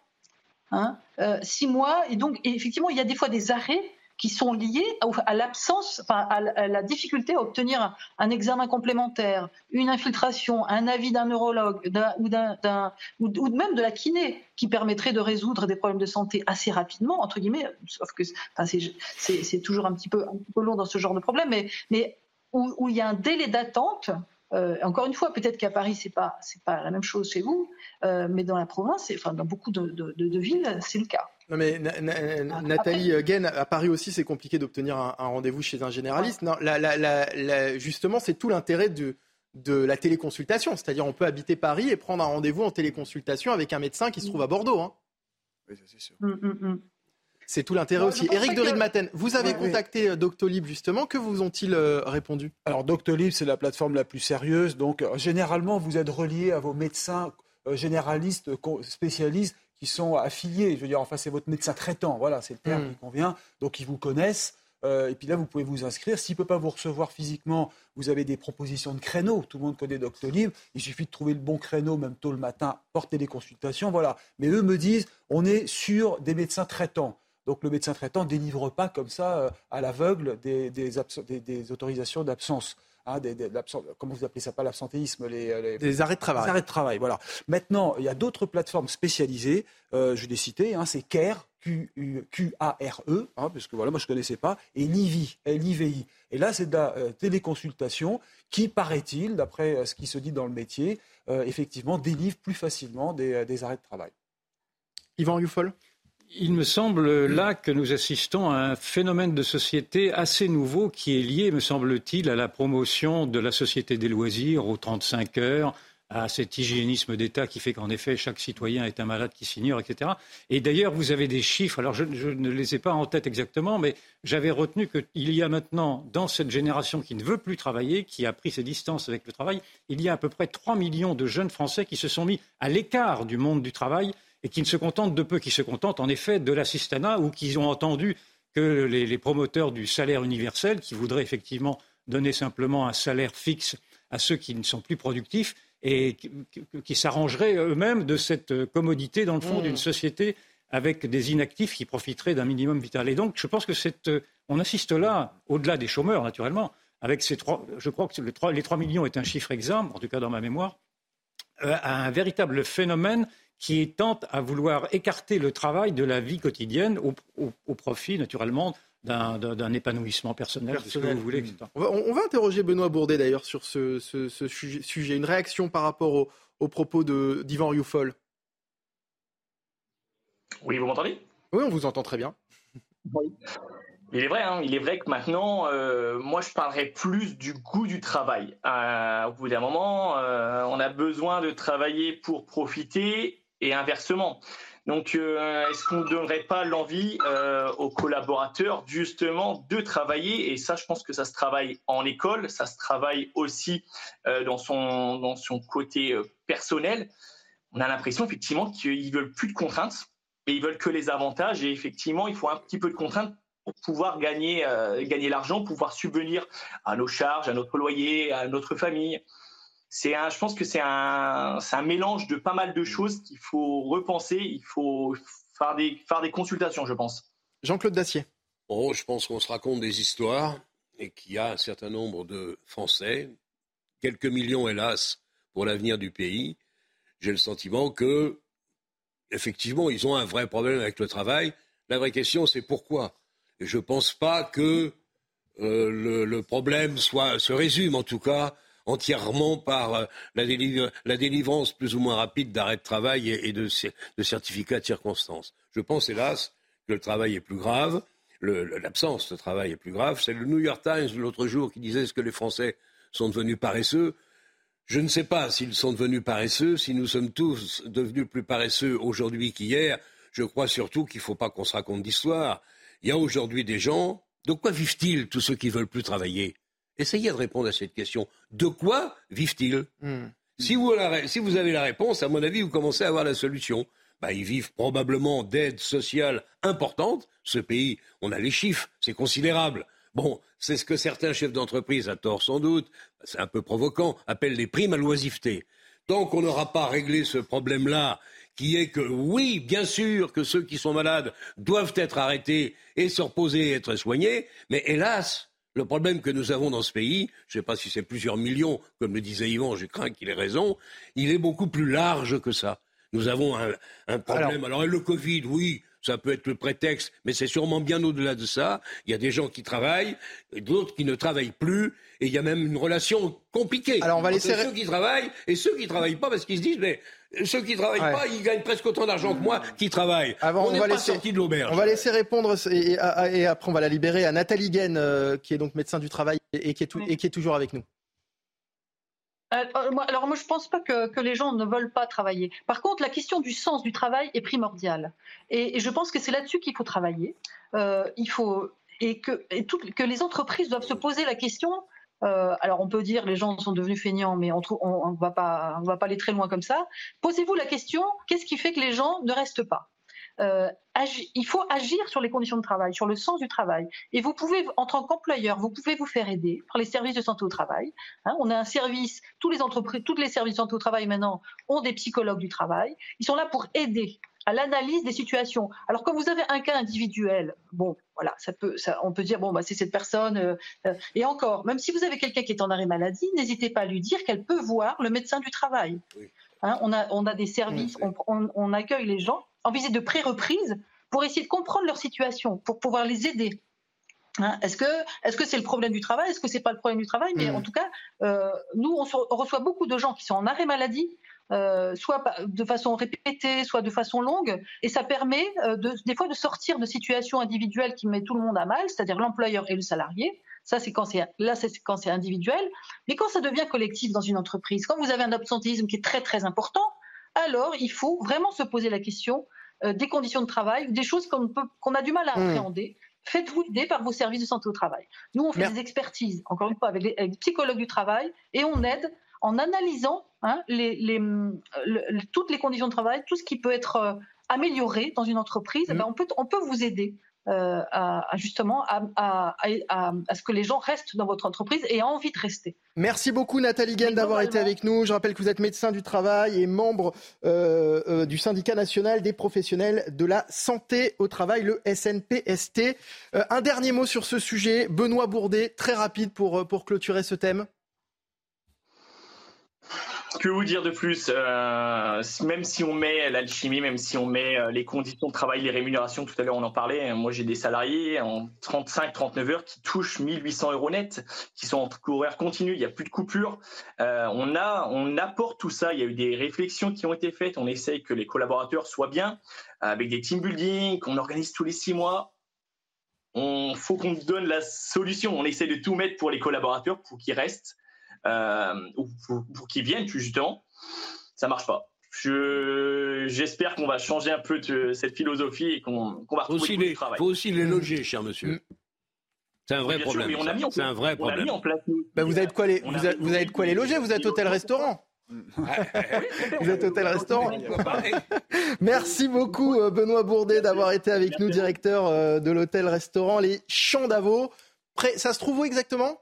Hein, six mois, et donc effectivement, il y a des fois des arrêts qui sont liées à l'absence, enfin, à la difficulté à obtenir un examen complémentaire, une infiltration, un avis d'un neurologue ou, d'un, ou, même de la kiné qui permettrait de résoudre des problèmes de santé assez rapidement, entre guillemets, sauf que c'est, toujours un petit, peu, un long dans ce genre de problème, mais où, il y a un délai d'attente euh, encore une fois, peut-être qu'à Paris, c'est pas c'est pas la même chose chez vous, euh, mais dans la province, enfin dans beaucoup de, de villes, c'est le cas. Non mais Nathalie Guen, à Paris aussi, c'est compliqué d'obtenir un, rendez-vous chez un généraliste. Non, justement, c'est tout l'intérêt de, de la téléconsultation. C'est-à-dire, on peut habiter Paris et prendre un rendez-vous en téléconsultation avec un médecin qui se trouve à Bordeaux. Hein. Oui, c'est sûr. Mm, mm, mm. C'est tout l'intérêt aussi. Éric de Ridmaten, vous avez contacté euh, Doctolib justement. Que vous ont-ils euh, répondu? Alors Doctolib, c'est la plateforme la plus sérieuse. Donc euh, généralement, vous êtes relié à vos médecins généralistes, spécialistes qui sont affiliés. Je veux dire, enfin, c'est votre médecin traitant. Voilà, c'est le terme mm. qui convient. Donc, ils vous connaissent. Euh, et puis là, vous pouvez vous inscrire. S'il ne peut pas vous recevoir physiquement, vous avez des propositions de créneaux. Tout le monde connaît Doctolib. Il suffit de trouver le bon créneau, même tôt le matin, porter des consultations. Voilà. Mais eux me disent, on est sur des médecins traitants. Donc le médecin traitant ne délivre pas comme ça euh, à l'aveugle des, des autorisations d'absence. Hein, comment vous appelez ça pas l'absentéisme les, euh, les, arrêts de travail. arrêts de travail, voilà. Maintenant, il y a d'autres plateformes spécialisées. Euh, je l'ai cité, hein, c'est CARE, Q-A-R-E, hein, parce que voilà, moi je ne connaissais pas, et LIVI, L-I-V-I. Et là, c'est de la euh, téléconsultation qui, paraît-il, d'après ce qui se dit dans le métier, effectivement, délivre plus facilement des, des arrêts de travail. Yvan Youfol il me semble là que nous assistons à un phénomène de société assez nouveau qui est lié, me semble-t-il, à la promotion de la société des loisirs aux 35 heures, à cet hygiénisme d'État qui fait qu'en effet chaque citoyen est un malade qui s'ignore, etc. Et d'ailleurs, vous avez des chiffres, alors je, ne les ai pas en tête exactement, mais j'avais retenu qu'il y a maintenant, dans cette génération qui ne veut plus travailler, qui a pris ses distances avec le travail, il y a à peu près 3 millions de jeunes Français qui se sont mis à l'écart du monde du travail et qui ne se contentent de peu, qui se contentent en effet de l'assistanat ou qui ont entendu que les, promoteurs du salaire universel, qui voudraient effectivement donner simplement un salaire fixe à ceux qui ne sont plus productifs et qui, s'arrangeraient eux-mêmes de cette commodité, dans le fond, mmh. d'une société avec des inactifs qui profiteraient d'un minimum vital. Et donc, je pense que cette, on assiste là, au-delà des chômeurs, naturellement, avec ces trois, je crois que les 3 millions est un chiffre exact, en tout cas dans ma mémoire, un véritable phénomène qui tente à vouloir écarter le travail de la vie quotidienne au, profit, naturellement, d'un épanouissement personnel, ce que vous voulez, On, va, interroger Benoît Bourdet d'ailleurs sur ce, sujet. Une réaction par rapport aux propos d'Ivan Rioufol? Oui, vous m'entendez? Oui, on vous entend très bien. Il est vrai, hein, il est vrai que maintenant, euh, moi, je parlerais plus du goût du travail. Euh, au bout d'un moment, euh, on a besoin de travailler pour profiter et inversement. Donc, euh, est-ce qu'on ne donnerait pas l'envie euh, aux collaborateurs justement de travailler? Et ça, je pense que ça se travaille en école, ça se travaille aussi euh, dans, son, dans son côté personnel. On a l'impression effectivement qu'ils veulent plus de contraintes, et ils veulent que les avantages. Et effectivement, il faut un petit peu de contraintes pour pouvoir gagner, gagner l'argent, pouvoir subvenir à nos charges, à notre loyer, à notre famille c'est je pense que c'est un, un, mélange de pas mal de choses qu'il faut repenser. Il faut faire des, faire des consultations, je pense. Jean-Claude Dacier. Oh, je pense qu'on se raconte des histoires et qu'il y a un certain nombre de Français, quelques millions hélas pour l'avenir du pays. J'ai le sentiment que, effectivement, ils ont un vrai problème avec le travail. La vraie question, c'est pourquoi? Et je ne pense pas que euh, le, le, problème soit, se résume, en tout cas, entièrement par euh, la, délivrance plus ou moins rapide d'arrêt de travail et, de, certificats de circonstance. Je pense, hélas, que le travail est plus grave, l'absence de travail est plus grave. C'est le New York Times l'autre jour qui disait que les Français sont devenus paresseux. Je ne sais pas s'ils sont devenus paresseux, si nous sommes tous devenus plus paresseux aujourd'hui qu'hier. Je crois surtout qu'il ne faut pas qu'on se raconte d'histoire. Il y a aujourd'hui des gens. De quoi vivent-ils tous ceux qui veulent plus travailler? Essayez de répondre à cette question. De quoi vivent-ils hmm. si, vous, avez la réponse, à mon avis, vous commencez à avoir la solution. Bah, ils vivent probablement d'aides sociales importantes. Ce pays, on a les chiffres, c'est considérable. Bon, c'est ce que certains chefs d'entreprise, à tort sans doute, c'est un peu provoquant, appellent les primes à l'oisiveté. Tant qu'on n'aura pas réglé ce problème-là, qui est que oui, bien sûr que ceux qui sont malades doivent être arrêtés et se reposer et être soignés, mais hélas, le problème que nous avons dans ce pays, je ne sais pas si c'est plusieurs millions, comme le disait Yvan, je crains qu'il ait raison, il est beaucoup plus large que ça. Nous avons un, problème. Alors, le Covid, oui, ça peut être le prétexte, mais c'est sûrement bien au-delà de ça. Il y a des gens qui travaillent, d'autres qui ne travaillent plus, et il y a même une relation compliquée Alors on va laisser... ceux qui travaillent et ceux qui ne travaillent pas, parce qu'ils se disent, mais ceux qui ne travaillent pas, ils gagnent presque autant d'argent que moi qui travaillent. Avant, on pas laisser... sorti de l'auberge. On va laisser répondre, et, après on va la libérer à Nathalie Guen, euh, qui est donc médecin du travail et, qui, est et qui est toujours avec nous. Euh, euh, alors moi, je ne pense pas que, les gens ne veulent pas travailler. Par contre, la question du sens du travail est primordiale. Et, je pense que c'est là-dessus qu'il faut travailler. Euh, il faut et, que, que, les entreprises doivent se poser la question. Alors on peut dire les gens sont devenus feignants, mais on ne va, pas, aller très loin comme ça. Posez-vous la question, qu'est-ce qui fait que les gens ne restent pas? Euh, il faut agir sur les conditions de travail, sur le sens du travail. Et vous pouvez, en tant qu'employeur, vous pouvez vous faire aider par les services de santé au travail. Hein. on a un service, tous les entreprises, tous les services de santé au travail maintenant ont des psychologues du travail. Ils sont là pour aider à l'analyse des situations. Alors quand vous avez un cas individuel, bon, voilà, ça peut, ça, on peut dire bon, bah c'est cette personne. Euh, euh, et encore, même si vous avez quelqu'un qui est en arrêt maladie, n'hésitez pas à lui dire qu'elle peut voir le médecin du travail. Hein, on, a, on a des services, on, on accueille les gens en visite de pré-reprise pour essayer de comprendre leur situation, pour pouvoir les aider. Hein, est-ce que est-ce que c'est le problème du travail Est-ce que c'est pas le problème du travail Mais hmm. en tout cas, euh, nous on, reçoit beaucoup de gens qui sont en arrêt maladie, euh, soit de façon répétée, soit de façon longue, et ça permet euh, de, des fois de sortir de situations individuelles qui mettent tout le monde à mal, c'est-à-dire l'employeur et le salarié. Ça c'est quand c'est là c'est quand c'est individuel, mais quand ça devient collectif dans une entreprise, quand vous avez un absentéisme qui est très très important, alors il faut vraiment se poser la question euh, des conditions de travail, des choses qu'on a du mal à hmm. appréhender. Faites-vous aider par vos services de santé au travail. Nous, on fait des expertises, encore une fois, avec les, psychologues du travail, et on aide en analysant hein, toutes les conditions de travail, tout ce qui peut être euh, amélioré dans une entreprise. Eh ben, on peut vous aider. Euh, à, justement à, ce que les gens restent dans votre entreprise et aient envie de rester. Merci beaucoup Nathalie Gaine d'avoir été avec nous. Je rappelle que vous êtes médecin du travail et membre euh, euh, du syndicat national des professionnels de la santé au travail, le SNPST. un dernier mot sur ce sujet, Benoît Bourdet, très rapide pour, pour clôturer ce thème. Que vous dire de plus euh, Même si on met l'alchimie, même si on met euh, les conditions de travail, les rémunérations, tout à l'heure on en parlait, moi j'ai des salariés en 35-39 heures qui touchent 1800 euros net, qui sont en horaire continu, il n'y a plus de coupure. Euh, on, a, on apporte tout ça, il y a eu des réflexions qui ont été faites, on essaye que les collaborateurs soient bien, avec des team building qu'on organise tous les six mois. Il faut qu'on donne la solution, on essaie de tout mettre pour les collaborateurs pour qu'ils restent. Euh, pour, qu'ils viennent justement, ça marche pas. j'espère qu'on va changer un peu de cette philosophie et qu'on, va retrouver du travail. Il faut aussi les loger, cher monsieur. Mm. C'est un vrai problème. C'est un vrai problème. Bah, vous avez de quoi les, vous, avez, de quoi les loger. Vous êtes hôtel-restaurant. vous êtes hôtel-restaurant. Merci beaucoup euh, Benoît Bourdet d'avoir été avec nous, directeur euh, de l'hôtel-restaurant Les Champs d'Avaux. Ça se trouve où exactement?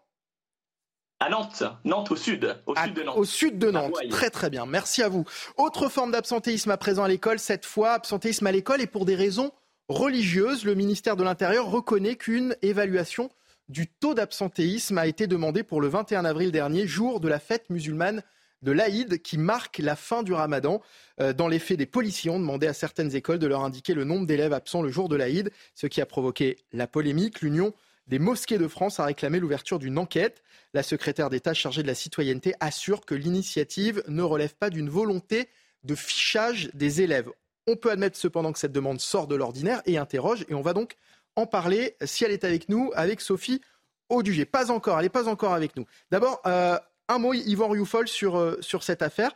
À Nantes, Nantes au sud, au sud de Nantes. Au sud de Nantes, très très bien, merci à vous. Autre forme d'absentéisme à présent à l'école, cette fois absentéisme à l'école et pour des raisons religieuses. Le ministère de l'Intérieur reconnaît qu'une évaluation du taux d'absentéisme a été demandée pour le 21 avril dernier, jour de la fête musulmane de l'Aïd qui marque la fin du ramadan. Euh, dans les faits, des policiers ont demandé à certaines écoles de leur indiquer le nombre d'élèves absents le jour de l'Aïd, ce qui a provoqué la polémique. L'Union des mosquées de France a réclamé l'ouverture d'une enquête. La secrétaire d'État chargée de la citoyenneté assure que l'initiative ne relève pas d'une volonté de fichage des élèves. On peut admettre cependant que cette demande sort de l'ordinaire et interroge, et on va donc en parler si elle est avec nous, avec Sophie Audugé. Pas encore, elle n'est pas encore avec nous. D'abord, euh, un mot, Yvan Rioufol, sur, euh, cette affaire.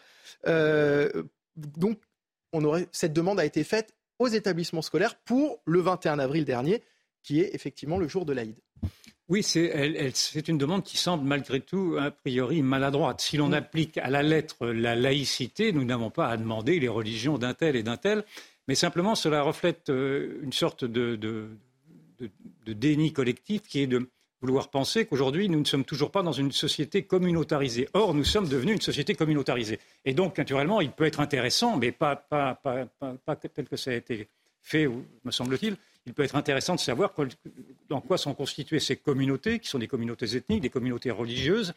Euh, donc, cette demande a été faite aux établissements scolaires pour le 21 avril dernier qui est effectivement le jour de l'Aïd. Oui, c'est une demande qui semble malgré tout a priori maladroite. Si l'on mm. applique à la lettre la laïcité, nous n'avons pas à demander les religions d'un tel et d'un tel, mais simplement cela reflète euh, une sorte de, de, déni collectif qui est de vouloir penser qu'aujourd'hui, nous ne sommes toujours pas dans une société communautarisée. Or, nous sommes devenus une société communautarisée. Et donc, naturellement, il peut être intéressant, mais pas, pas, pas, pas tel que ça a été fait, me semble-t-il, il peut être intéressant de savoir dans quoi sont constituées ces communautés, qui sont des communautés ethniques, des communautés religieuses,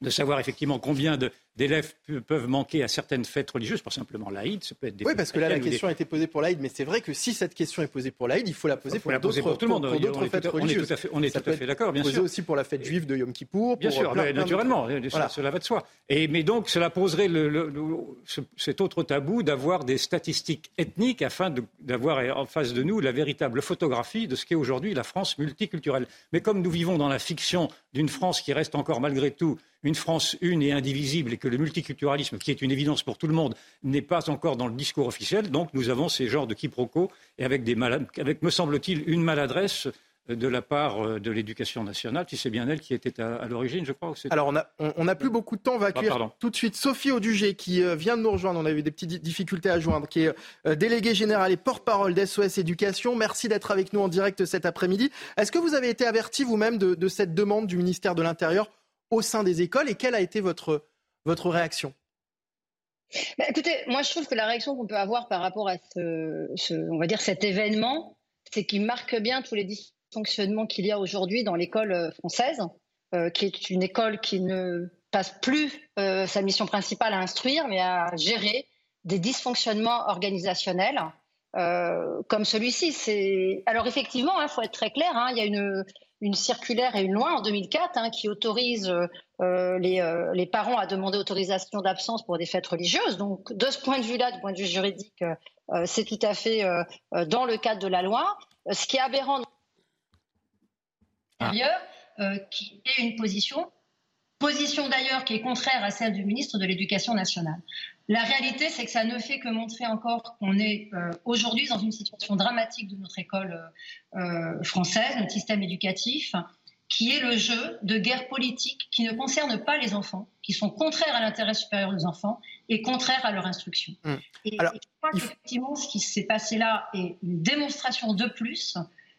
de savoir effectivement combien d'élèves peuvent manquer à certaines fêtes religieuses, pas simplement l'Aïd, ça peut être des Oui, parce que là, la question a été posée pour l'Aïd, mais c'est vrai que si cette question est posée pour l'Aïd, il faut la poser pour, d'autres pour tout le monde. d'autres fêtes religieuses. On est tout à fait, d'accord, bien sûr. aussi pour la fête juive de Yom Kippour. Bien sûr, naturellement, cela va de soi. Et, mais donc, cela poserait le, cet autre tabou d'avoir des statistiques ethniques afin d'avoir en face de nous la véritable photographie de ce qu'est aujourd'hui la France multiculturelle. Mais comme nous vivons dans la fiction d'une France qui reste encore malgré tout une France une et indivisible et que le multiculturalisme, qui est une évidence pour tout le monde, n'est pas encore dans le discours officiel. Donc nous avons ces genres de quiproquos et avec, des avec me semble-t-il, une maladresse de la part euh, de l'éducation nationale, si c'est bien elle qui était à, l'origine, je crois. Alors, on n'a plus beaucoup de temps. On va accueillir tout de suite Sophie Audugé, qui euh, vient de nous rejoindre. On a eu des petites difficultés à joindre, qui est euh, déléguée générale et porte-parole d'SOS Éducation. Merci d'être avec nous en direct cet après-midi. Est-ce que vous avez été averti vous-même de cette demande du ministère de l'Intérieur au sein des écoles et quelle a été votre, votre réaction? Bah, écoutez, moi je trouve que la réaction qu'on peut avoir par rapport à ce, on va dire cet événement, c'est qu'il marque bien tous les dysfonctionnements qu'il y a aujourd'hui dans l'école euh, française, euh, qui est une école qui ne passe plus euh, sa mission principale à instruire, mais à gérer des dysfonctionnements organisationnels comme celui-ci. Alors effectivement, il hein, faut être très clair, hein, il y a une, circulaire et une loi en 2004 hein, qui autorise euh, les, parents à demander autorisation d'absence pour des fêtes religieuses. Donc, de ce point de vue-là, du point de vue juridique, euh, c'est tout à fait dans le cadre de la loi. Ce qui est aberrant, ah. qui est une position, position d'ailleurs qui est contraire à celle du ministre de l'Éducation nationale. La réalité, c'est que ça ne fait que montrer encore qu'on est euh, aujourd'hui dans une situation dramatique de notre école euh, euh, française, notre système éducatif, qui est le jeu de guerre politique qui ne concerne pas les enfants, qui sont contraires à l'intérêt supérieur des enfants et contraires à leur instruction. Mmh. Et, Alors, je crois qu'effectivement, ce qui s'est passé là est une démonstration de plus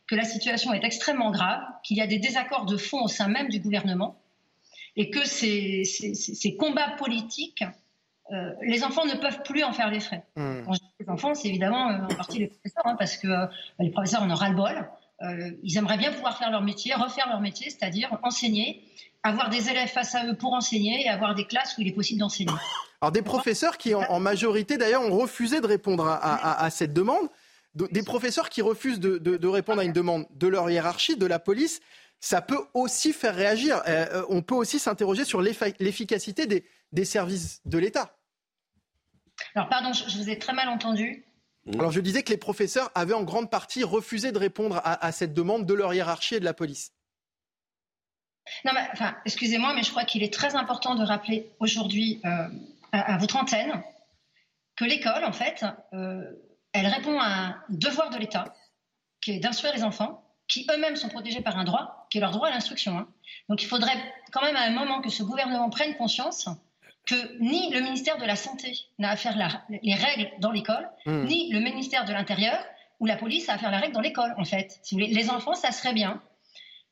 que la situation est extrêmement grave, qu'il y a des désaccords de fond au sein même du gouvernement et que ces, ces, ces combats politiques euh, les enfants ne peuvent plus en faire les frais. Hmm. les enfants, c'est évidemment euh, en partie les professeurs, hein, parce que euh, les professeurs en ont ras-le-bol. Ils aimeraient bien pouvoir faire leur métier, refaire leur métier, c'est-à-dire enseigner, avoir des élèves face à eux pour enseigner et avoir des classes où il est possible d'enseigner. Alors des professeurs qui, en, majorité d'ailleurs, ont refusé de répondre à, cette demande, des professeurs qui refusent de, répondre à une demande de leur hiérarchie, de la police, ça peut aussi faire réagir. Euh, euh, on peut aussi s'interroger sur l'efficacité des, services de l'État. Alors pardon, je, vous ai très mal entendu. Alors je disais que les professeurs avaient en grande partie refusé de répondre à cette demande de leur hiérarchie et de la police. Non, mais, enfin, excusez-moi, mais je crois qu'il est très important de rappeler aujourd'hui euh, à, votre antenne que l'école, en fait, euh, elle répond à un devoir de l'État, qui est d'instruire les enfants, qui eux-mêmes sont protégés par un droit, qui est leur droit à l'instruction. Hein. Donc il faudrait quand même à un moment que ce gouvernement prenne conscience que ni le ministère de la Santé n'a à faire les règles dans l'école, hmm. ni le ministère de l'Intérieur ou la police a à faire la règle dans l'école, en fait. Si vous voulez, les enfants, ça serait bien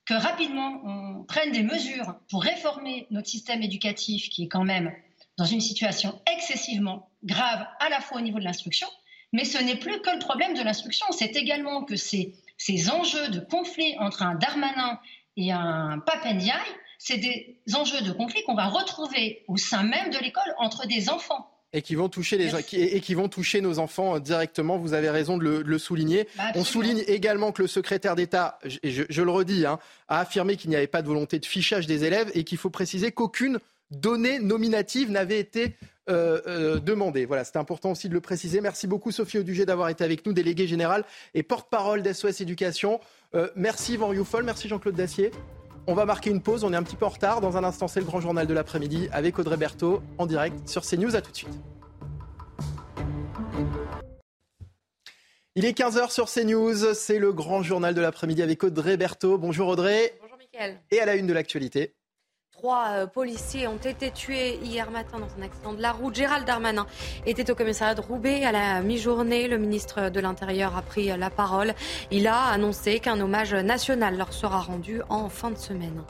que rapidement on prenne des mesures pour réformer notre système éducatif qui est quand même dans une situation excessivement grave à la fois au niveau de l'instruction, mais ce n'est plus que le problème de l'instruction, c'est également que ces, ces enjeux de conflit entre un Darmanin et un Papendiaï, c'est des enjeux de conflit qu'on va retrouver au sein même de l'école entre des enfants et qui vont toucher les et qui vont toucher nos enfants euh, directement. Vous avez raison de le, souligner. Bah, On souligne également que le secrétaire d'État, je, je, le redis, hein, a affirmé qu'il n'y avait pas de volonté de fichage des élèves et qu'il faut préciser qu'aucune donnée nominative n'avait été euh, euh, demandée. Voilà, c'est important aussi de le préciser. Merci beaucoup Sophie Audugé d'avoir été avec nous, déléguée générale et porte-parole d'SOS Éducation. merci Van Youfol, merci Jean-Claude Dacier. On va marquer une pause, on est un petit peu en retard. Dans un instant, c'est le grand journal de l'après-midi avec Audrey Berthaud en direct sur CNews. À tout de suite. Il est 15h sur CNews, c'est le grand journal de l'après-midi avec Audrey Berthaud. Bonjour Audrey. Bonjour Mickaël. Et à la une de l'actualité. Trois euh, policiers ont été tués hier matin dans un accident de la route. Gérald Darmanin était au commissariat de Roubaix à la mi-journée. Le ministre de l'Intérieur a pris la parole. Il a annoncé qu'un hommage national leur sera rendu en fin de semaine.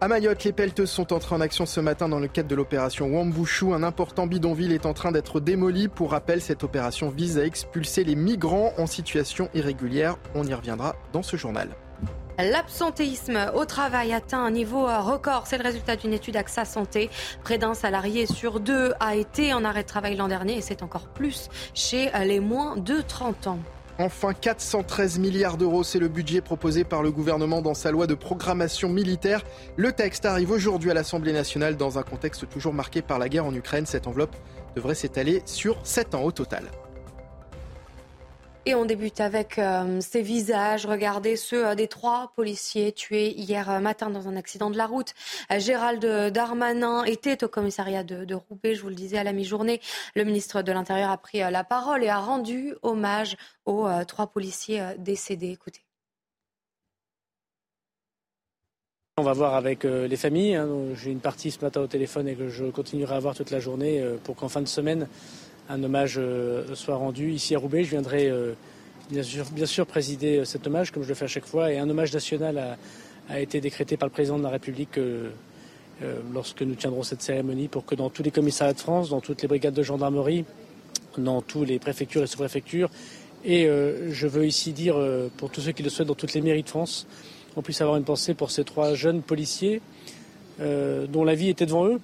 À Mayotte, les pelleteuses sont entrées en action ce matin dans le cadre de l'opération Wambouchou. Un important bidonville est en train d'être démoli. Pour rappel, cette opération vise à expulser les migrants en situation irrégulière. On y reviendra dans ce journal. L'absentéisme au travail atteint un niveau record. C'est le résultat d'une étude AXA Santé. Près d'un salarié sur deux a été en arrêt de travail l'an dernier et c'est encore plus chez les moins de 30 ans. Enfin, 413 milliards d'euros, c'est le budget proposé par le gouvernement dans sa loi de programmation militaire. Le texte arrive aujourd'hui à l'Assemblée nationale dans un contexte toujours marqué par la guerre en Ukraine. Cette enveloppe devrait s'étaler sur 7 ans au total. Et on débute avec euh, ces visages. Regardez ceux euh, des trois policiers tués hier euh, matin dans un accident de la route. Gérald Darmanin était au commissariat de, Roubaix, je vous le disais, à la mi-journée. Le ministre de l'Intérieur a pris la parole et a rendu hommage aux trois policiers décédés. Écoutez. On va voir avec les familles. Hein. J'ai une partie ce matin au téléphone et que je continuerai à voir toute la journée pour qu'en fin de semaine, un hommage euh, soit rendu. Ici à Roubaix, je viendrai euh, bien sûr, présider euh, cet hommage, comme je le fais à chaque fois. Et un hommage national a, été décrété par le président de la République lorsque nous tiendrons cette cérémonie pour que dans tous les commissariats de France, dans toutes les brigades de gendarmerie, dans tous les préfectures et sous-préfectures, et je veux ici dire, pour tous ceux qui le souhaitent, dans toutes les mairies de France, on puisse avoir une pensée pour ces trois jeunes policiers dont la vie était devant eux,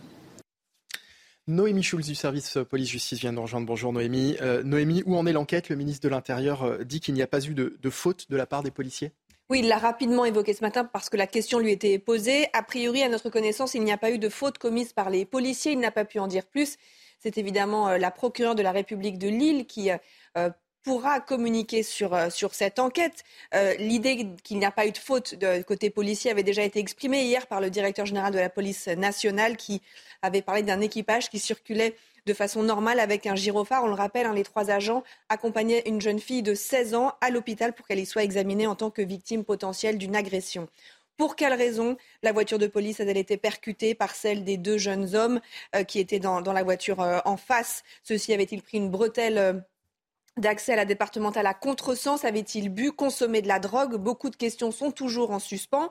Noémie Schulz du service police-justice vient de rejoindre. Bonjour Noémie. Euh, Noémie, où en est l'enquête? Le ministre de l'Intérieur euh, dit qu'il n'y a pas eu de, faute de la part des policiers oui, il l'a rapidement évoqué ce matin parce que la question lui était posée. A priori, à notre connaissance, il n'y a pas eu de faute commise par les policiers. Il n'a pas pu en dire plus. C'est évidemment euh, la procureure de la République de Lille qui pourra communiquer sur, euh, sur cette enquête. Euh, l'idée qu'il n'y a pas eu de faute de côté policier avait déjà été exprimée hier par le directeur général de la police nationale qui avait parlé d'un équipage qui circulait de façon normale avec un gyrophare. On le rappelle, hein, les trois agents accompagnaient une jeune fille de 16 ans à l'hôpital pour qu'elle y soit examinée en tant que victime potentielle d'une agression. Pour quelle raison la voiture de police a-t-elle été percutée par celle des deux jeunes hommes euh, qui étaient dans, la voiture en face? Ceux-ci avaient-ils pris une bretelle d'accès à la départementale à contresens Avait-il bu, consommé de la drogue? Beaucoup de questions sont toujours en suspens.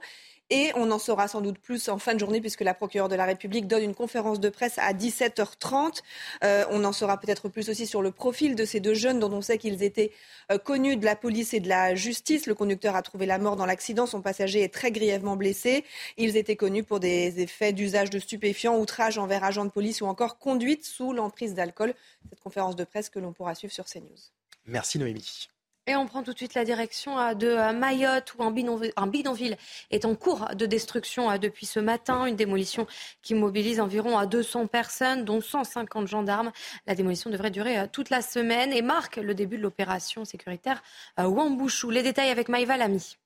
Et on en saura sans doute plus en fin de journée puisque la procureure de la République donne une conférence de presse à 17h30. Euh, on en saura peut-être plus aussi sur le profil de ces deux jeunes dont on sait qu'ils étaient euh, connus de la police et de la justice. Le conducteur a trouvé la mort dans l'accident. Son passager est très grièvement blessé. Ils étaient connus pour des effets d'usage de stupéfiants, outrage envers agents de police ou encore conduite sous l'emprise d'alcool. Cette conférence de presse que l'on pourra suivre sur CNews. Merci Noémie. Et on prend tout de suite la direction euh, de euh, Mayotte où un bidonville est en cours de destruction euh, depuis ce matin. Une démolition qui mobilise environ 200 personnes, dont 150 gendarmes. La démolition devrait durer toute la semaine et marque le début de l'opération sécuritaire Wambouchou. Les détails avec Maïva Lamy.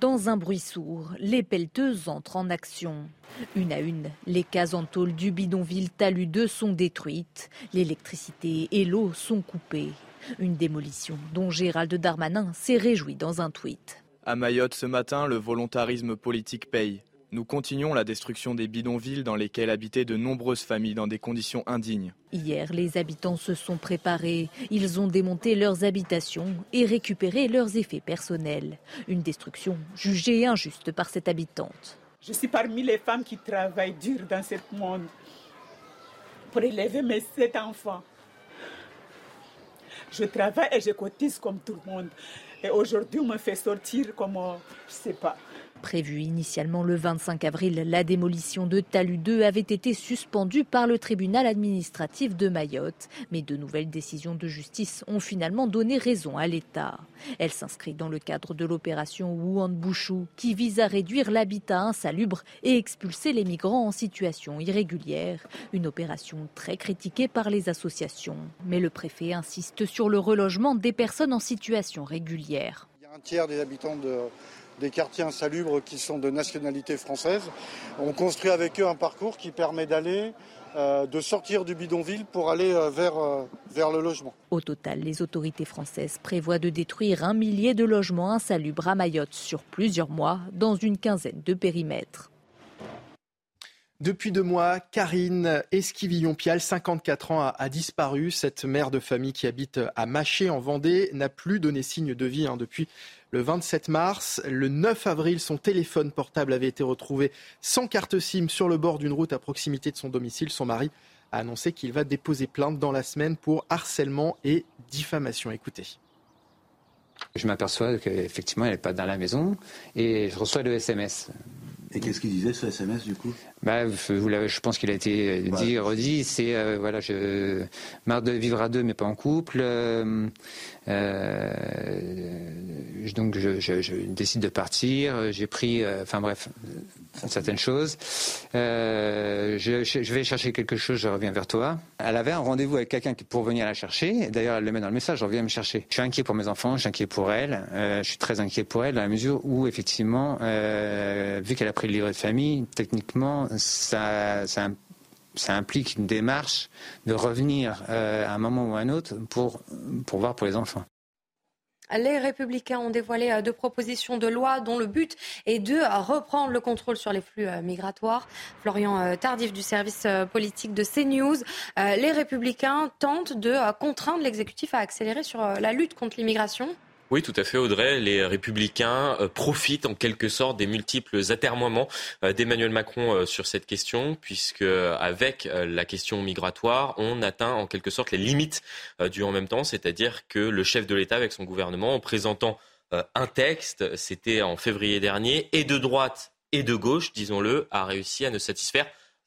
Dans un bruit sourd, les pelleteuses entrent en action. Une à une, les cases en tôle du bidonville Talus 2 sont détruites. L'électricité et l'eau sont coupées. Une démolition dont Gérald Darmanin s'est réjoui dans un tweet. À Mayotte ce matin, le volontarisme politique paye. Nous continuons la destruction des bidonvilles dans lesquels habitaient de nombreuses familles dans des conditions indignes. Hier, les habitants se sont préparés. Ils ont démonté leurs habitations et récupéré leurs effets personnels. Une destruction jugée injuste par cette habitante. Je suis parmi les femmes qui travaillent dur dans ce monde pour élever mes sept enfants. Je travaille et je cotise comme tout le monde. Et aujourd'hui, on me fait sortir comme, je ne sais pas. Prévue initialement le 25 avril, la démolition de Talus 2 avait été suspendue par le tribunal administratif de Mayotte. Mais de nouvelles décisions de justice ont finalement donné raison à l'État. Elle s'inscrit dans le cadre de l'opération Wuhan Bouchou qui vise à réduire l'habitat insalubre et expulser les migrants en situation irrégulière. Une opération très critiquée par les associations. Mais le préfet insiste sur le relogement des personnes en situation régulière. Il y a un tiers des habitants de des quartiers insalubres qui sont de nationalité française. On construit avec eux un parcours qui permet d'aller euh, de sortir du bidonville pour aller euh, vers, euh, vers le logement. Au total, les autorités françaises prévoient de détruire un millier de logements insalubres à Mayotte sur plusieurs mois dans une quinzaine de périmètres. Depuis deux mois, Karine Esquivillon-Pial, 54 ans, a, disparu. Cette mère de famille qui habite à Maché en Vendée n'a plus donné signe de vie hein, depuis le 27 mars. Le 9 avril, son téléphone portable avait été retrouvé sans carte SIM sur le bord d'une route à proximité de son domicile. Son mari a annoncé qu'il va déposer plainte dans la semaine pour harcèlement et diffamation. Écoutez. Je m'aperçois qu'effectivement, elle n'est pas dans la maison et je reçois le SMS. Et qu'est-ce qu'il disait ce SMS du coup? Bah, je pense qu'il a été dit, redit. C'est euh, voilà, je marre de vivre à deux, mais pas en couple. Euh, euh, donc je, décide de partir. J'ai pris, enfin bref, certaines choses. Je, vais chercher quelque chose. Je reviens vers toi. Elle avait un rendez-vous avec quelqu'un pour venir la chercher. D'ailleurs, elle le met dans le message. Je reviens me chercher. Je suis inquiet pour mes enfants. Je suis inquiet pour elle. je suis très inquiet pour elle dans la mesure où effectivement, vu qu'elle a pris le livret de famille, techniquement ça, implique une démarche de revenir euh, à un moment ou à un autre pour, pour voir pour les enfants. Les Républicains ont dévoilé euh, deux propositions de loi dont le but est de reprendre le contrôle sur les flux euh, migratoires. Florian Tardif du service politique de CNews. Les Républicains tentent de contraindre l'exécutif à accélérer sur la lutte contre l'immigration. Oui, tout à fait, Audrey. Les républicains euh, profitent en quelque sorte des multiples atermoiements euh, d'Emmanuel Macron euh, sur cette question, puisque avec la question migratoire, on atteint en quelque sorte les limites du en même temps, c'est-à-dire que le chef de l'État, avec son gouvernement, en présentant un texte, c'était en février dernier, et de droite et de gauche, disons-le, a réussi à ne satisfaire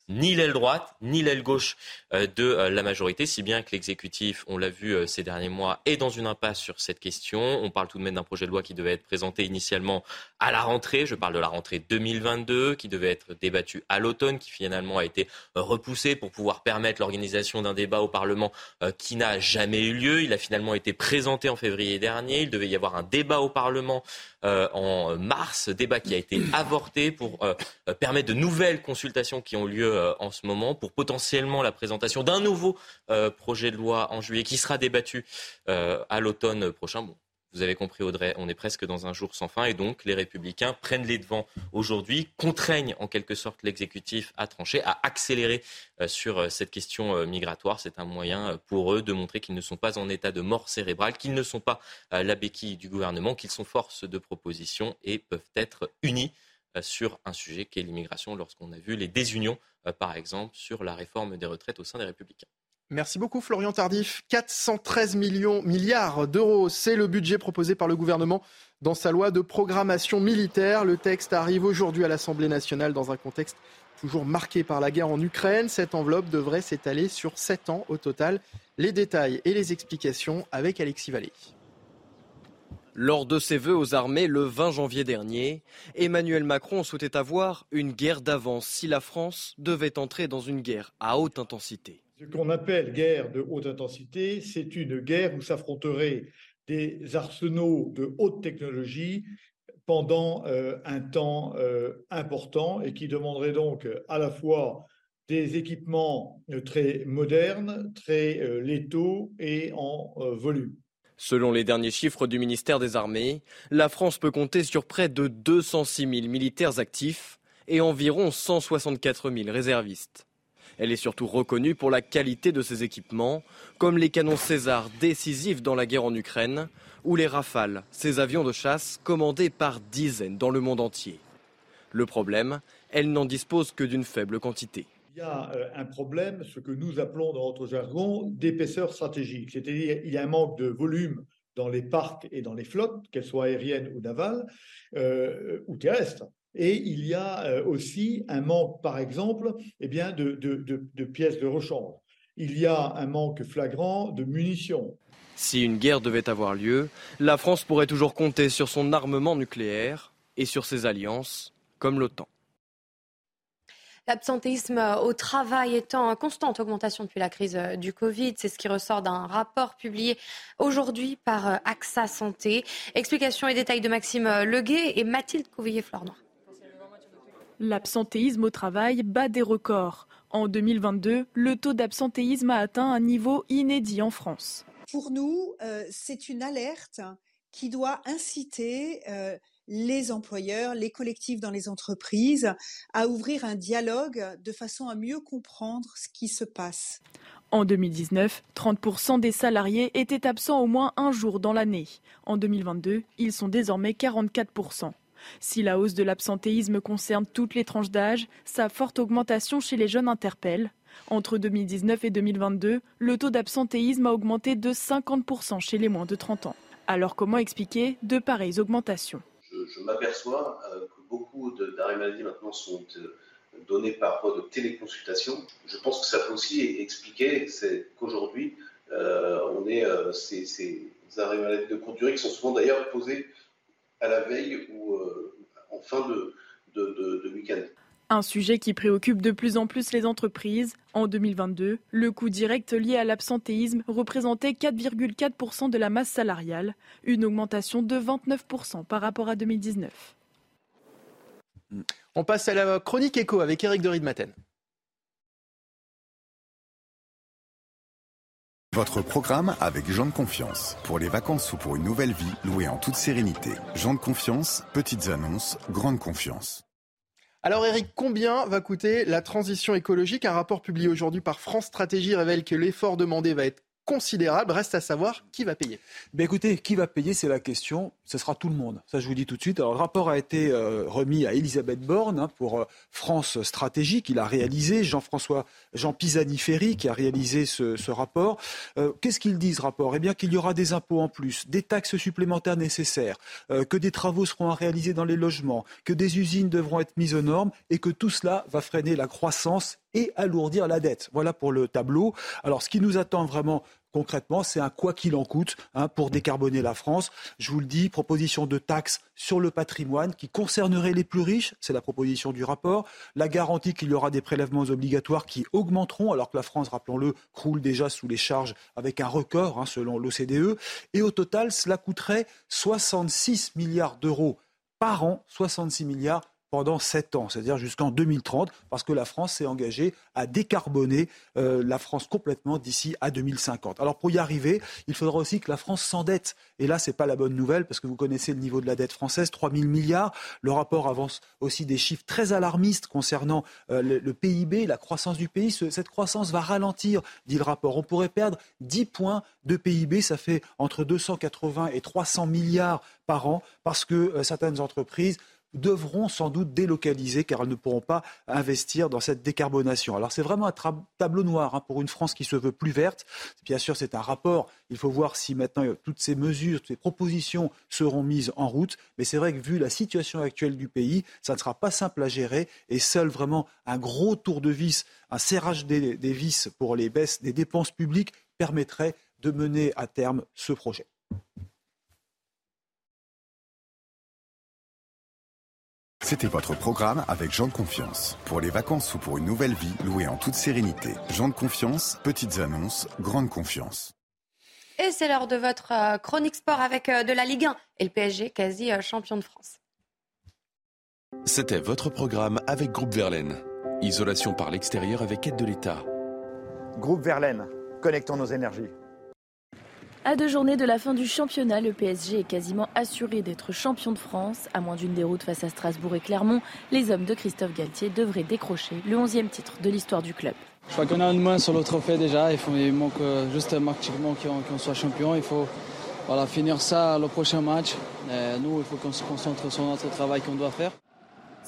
ni l'aile droite ni l'aile gauche euh, de euh, la majorité, si bien que l'exécutif, on l'a vu euh, ces derniers mois, est dans une impasse sur cette question. On parle tout de même d'un projet de loi qui devait être présenté initialement à la rentrée, je parle de la rentrée 2022, qui devait être débattu à l'automne, qui finalement a été repoussé pour pouvoir permettre l'organisation d'un débat au Parlement qui n'a jamais eu lieu. Il a finalement été présenté en février dernier. Il devait y avoir un débat au Parlement en mars, débat qui a été avorté pour permettre de nouvelles consultations qui ont lieu euh, en ce moment pour potentiellement la présentation d'un nouveau euh, projet de loi en juillet qui sera débattu euh, à l'automne prochain. Vous avez compris, Audrey, on est presque dans un jour sans fin et donc les républicains prennent les devants aujourd'hui, contraignent en quelque sorte l'exécutif à trancher, à accélérer euh, sur euh, cette question euh, migratoire. C'est un moyen pour eux de montrer qu'ils ne sont pas en état de mort cérébrale, qu'ils ne sont pas la béquille du gouvernement, qu'ils sont force de proposition et peuvent être unis sur un sujet qui est l'immigration lorsqu'on a vu les désunions, par exemple, sur la réforme des retraites au sein des républicains. Merci beaucoup Florian Tardif. 413 millions, milliards d'euros, c'est le budget proposé par le gouvernement dans sa loi de programmation militaire. Le texte arrive aujourd'hui à l'Assemblée nationale dans un contexte toujours marqué par la guerre en Ukraine. Cette enveloppe devrait s'étaler sur 7 ans au total. Les détails et les explications avec Alexis Vallée. Lors de ses vœux aux armées le 20 janvier dernier, Emmanuel Macron souhaitait avoir une guerre d'avance si la France devait entrer dans une guerre à haute intensité. Ce qu'on appelle guerre de haute intensité, c'est une guerre où s'affronteraient des arsenaux de haute technologie pendant euh, un temps euh, important et qui demanderait donc à la fois des équipements euh, très modernes, très létaux et en volume. Selon les derniers chiffres du ministère des Armées, la France peut compter sur près de 206 000 militaires actifs et environ 164 000 réservistes. Elle est surtout reconnue pour la qualité de ses équipements, comme les canons César décisifs dans la guerre en Ukraine, ou les Rafales, ces avions de chasse commandés par dizaines dans le monde entier. Le problème, elle n'en dispose que d'une faible quantité. Il y a euh, un problème, ce que nous appelons dans notre jargon d'épaisseur stratégique, c'est-à-dire il y a un manque de volume dans les parcs et dans les flottes, qu'elles soient aériennes ou navales euh, ou terrestres. Et il y a euh, aussi un manque, par exemple, eh bien, de, de pièces de rechange. Il y a un manque flagrant de munitions. Si une guerre devait avoir lieu, la France pourrait toujours compter sur son armement nucléaire et sur ses alliances, comme l'OTAN. L'absentéisme au travail étant en constante augmentation depuis la crise euh, du Covid, c'est ce qui ressort d'un rapport publié aujourd'hui par euh, AXA Santé. Explications et détails de Maxime Leguet et Mathilde Couvillier-Flornois. L'absentéisme au travail bat des records. En 2022, le taux d'absentéisme a atteint un niveau inédit en France. Pour nous, euh, c'est une alerte qui doit inciter euh, les employeurs, les collectifs dans les entreprises à ouvrir un dialogue de façon à mieux comprendre ce qui se passe. En 2019, 30% des salariés étaient absents au moins un jour dans l'année. En 2022, ils sont désormais 44%. Si la hausse de l'absentéisme concerne toutes les tranches d'âge, sa forte augmentation chez les jeunes interpelle. Entre 2019 et 2022, le taux d'absentéisme a augmenté de 50% chez les moins de 30 ans. Alors comment expliquer de pareilles augmentations? Je, m'aperçois euh, que beaucoup d'arrêts maladie maintenant sont euh, donnés par voie de téléconsultation. Je pense que ça peut aussi expliquer qu'aujourd'hui, euh, on est ces, arrêts maladie de courte durée qui sont souvent d'ailleurs posés à la veille ou en fin de, week-end. Un sujet qui préoccupe de plus en plus les entreprises. En 2022, le coût direct lié à l'absentéisme représentait 4,4% de la masse salariale, une augmentation de 29% par rapport à 2019. On passe à la chronique écho avec Eric de Maten. Votre programme avec Jean de Confiance. Pour les vacances ou pour une nouvelle vie, louée en toute sérénité. Jean de Confiance, petites annonces, grande confiance. Alors Eric, combien va coûter la transition écologique? Un rapport publié aujourd'hui par France Stratégie révèle que l'effort demandé va être considérable. Reste à savoir qui va payer. Ben écoutez, qui va payer, c'est la question. Ce sera tout le monde. Ça, je vous dis tout de suite. Alors, le rapport a été euh, remis à Elisabeth Borne hein, pour euh, France Stratégie, qu'il a réalisé. Jean-François, Jean Pisani-Ferry, qui a réalisé ce, rapport. Euh, qu'est-ce qu'il dit, ce rapport? Eh bien, qu'il y aura des impôts en plus, des taxes supplémentaires nécessaires, que des travaux seront à réaliser dans les logements, que des usines devront être mises aux normes et que tout cela va freiner la croissance et alourdir la dette. Voilà pour le tableau. Alors, ce qui nous attend vraiment concrètement, c'est un quoi qu'il en coûte hein, pour décarboner la France. Je vous le dis, proposition de taxe sur le patrimoine qui concernerait les plus riches, c'est la proposition du rapport. La garantie qu'il y aura des prélèvements obligatoires qui augmenteront, alors que la France, rappelons-le, croule déjà sous les charges avec un record hein, selon l'OCDE. Et au total, cela coûterait 66 milliards d'euros par an, 66 milliards pendant sept ans, c'est-à-dire jusqu'en 2030, parce que la France s'est engagée à décarboner euh, la France complètement d'ici à 2050. Alors pour y arriver, il faudra aussi que la France s'endette. Et là, ce n'est pas la bonne nouvelle, parce que vous connaissez le niveau de la dette française, 3 000 milliards. Le rapport avance aussi des chiffres très alarmistes concernant euh, le, PIB, la croissance du pays. cette croissance va ralentir, dit le rapport. On pourrait perdre 10 points de PIB, ça fait entre 280 et 300 milliards par an, parce que euh, certaines entreprises devront sans doute délocaliser car elles ne pourront pas investir dans cette décarbonation. Alors c'est vraiment un tableau noir hein, pour une France qui se veut plus verte. Bien sûr, c'est un rapport. Il faut voir si maintenant euh, toutes ces mesures, toutes ces propositions seront mises en route. Mais c'est vrai que vu la situation actuelle du pays, ça ne sera pas simple à gérer et seul vraiment un gros tour de vis, un serrage des, des vis pour les baisses des dépenses publiques permettrait de mener à terme ce projet. C'était votre programme avec Jean de Confiance. Pour les vacances ou pour une nouvelle vie, louée en toute sérénité. Jean de Confiance, petites annonces, grande confiance. Et c'est l'heure de votre euh, chronique sport avec euh, de la Ligue 1 et le PSG quasi euh, champion de France. C'était votre programme avec Groupe Verlaine. Isolation par l'extérieur avec aide de l'État. Groupe Verlaine, connectons nos énergies. À deux journées de la fin du championnat, le PSG est quasiment assuré d'être champion de France. À moins d'une déroute face à Strasbourg et Clermont, les hommes de Christophe Galtier devraient décrocher le 11e titre de l'histoire du club. Je crois qu'on a une main sur le trophée déjà. Il, faut, manque euh, juste marquement qu'on soit champion. Il faut voilà, finir ça le prochain match. nous, il faut qu'on se concentre sur notre travail qu'on doit faire.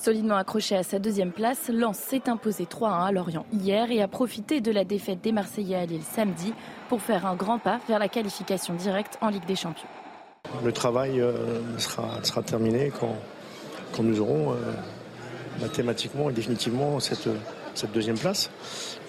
Solidement accroché à sa deuxième place, Lens s'est imposé 3-1 à Lorient hier et a profité de la défaite des Marseillais à Lille samedi pour faire un grand pas vers la qualification directe en Ligue des Champions. Le travail euh, sera, terminé quand, nous aurons euh, mathématiquement et définitivement cette, deuxième place.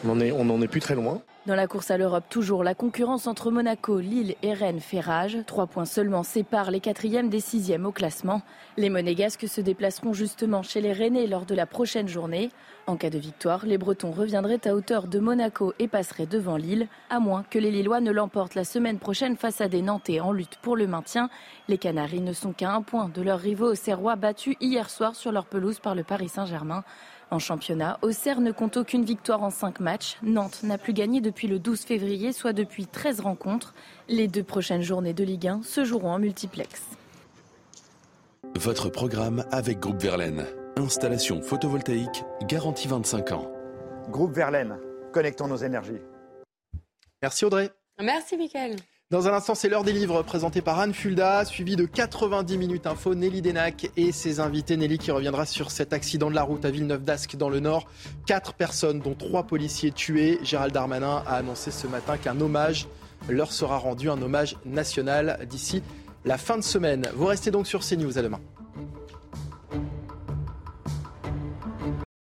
On n'en est plus très loin. Dans la course à l'Europe, toujours la concurrence entre Monaco, Lille et Rennes fait rage. Trois points seulement séparent les quatrièmes des sixièmes au classement. Les Monégasques se déplaceront justement chez les Rennais lors de la prochaine journée. En cas de victoire, les Bretons reviendraient à hauteur de Monaco et passeraient devant Lille, à moins que les Lillois ne l'emportent la semaine prochaine face à des Nantais en lutte pour le maintien. Les Canaries ne sont qu'à un point de leurs rivaux Serrois battus hier soir sur leur pelouse par le Paris Saint-Germain. En championnat, Auxerre ne compte aucune victoire en 5 matchs. Nantes n'a plus gagné depuis le 12 février, soit depuis 13 rencontres. Les deux prochaines journées de Ligue 1 se joueront en multiplex. Votre programme avec Groupe Verlaine. Installation photovoltaïque garantie 25 ans. Groupe Verlaine, connectons nos énergies. Merci Audrey. Merci Mickaël. Dans un instant, c'est l'heure des livres présentés par Anne Fulda, suivi de 90 minutes info. Nelly Denac et ses invités. Nelly qui reviendra sur cet accident de la route à Villeneuve-d'Ascq dans le Nord. Quatre personnes, dont trois policiers tués. Gérald Darmanin a annoncé ce matin qu'un hommage leur sera rendu, un hommage national d'ici la fin de semaine. Vous restez donc sur CNews. À demain.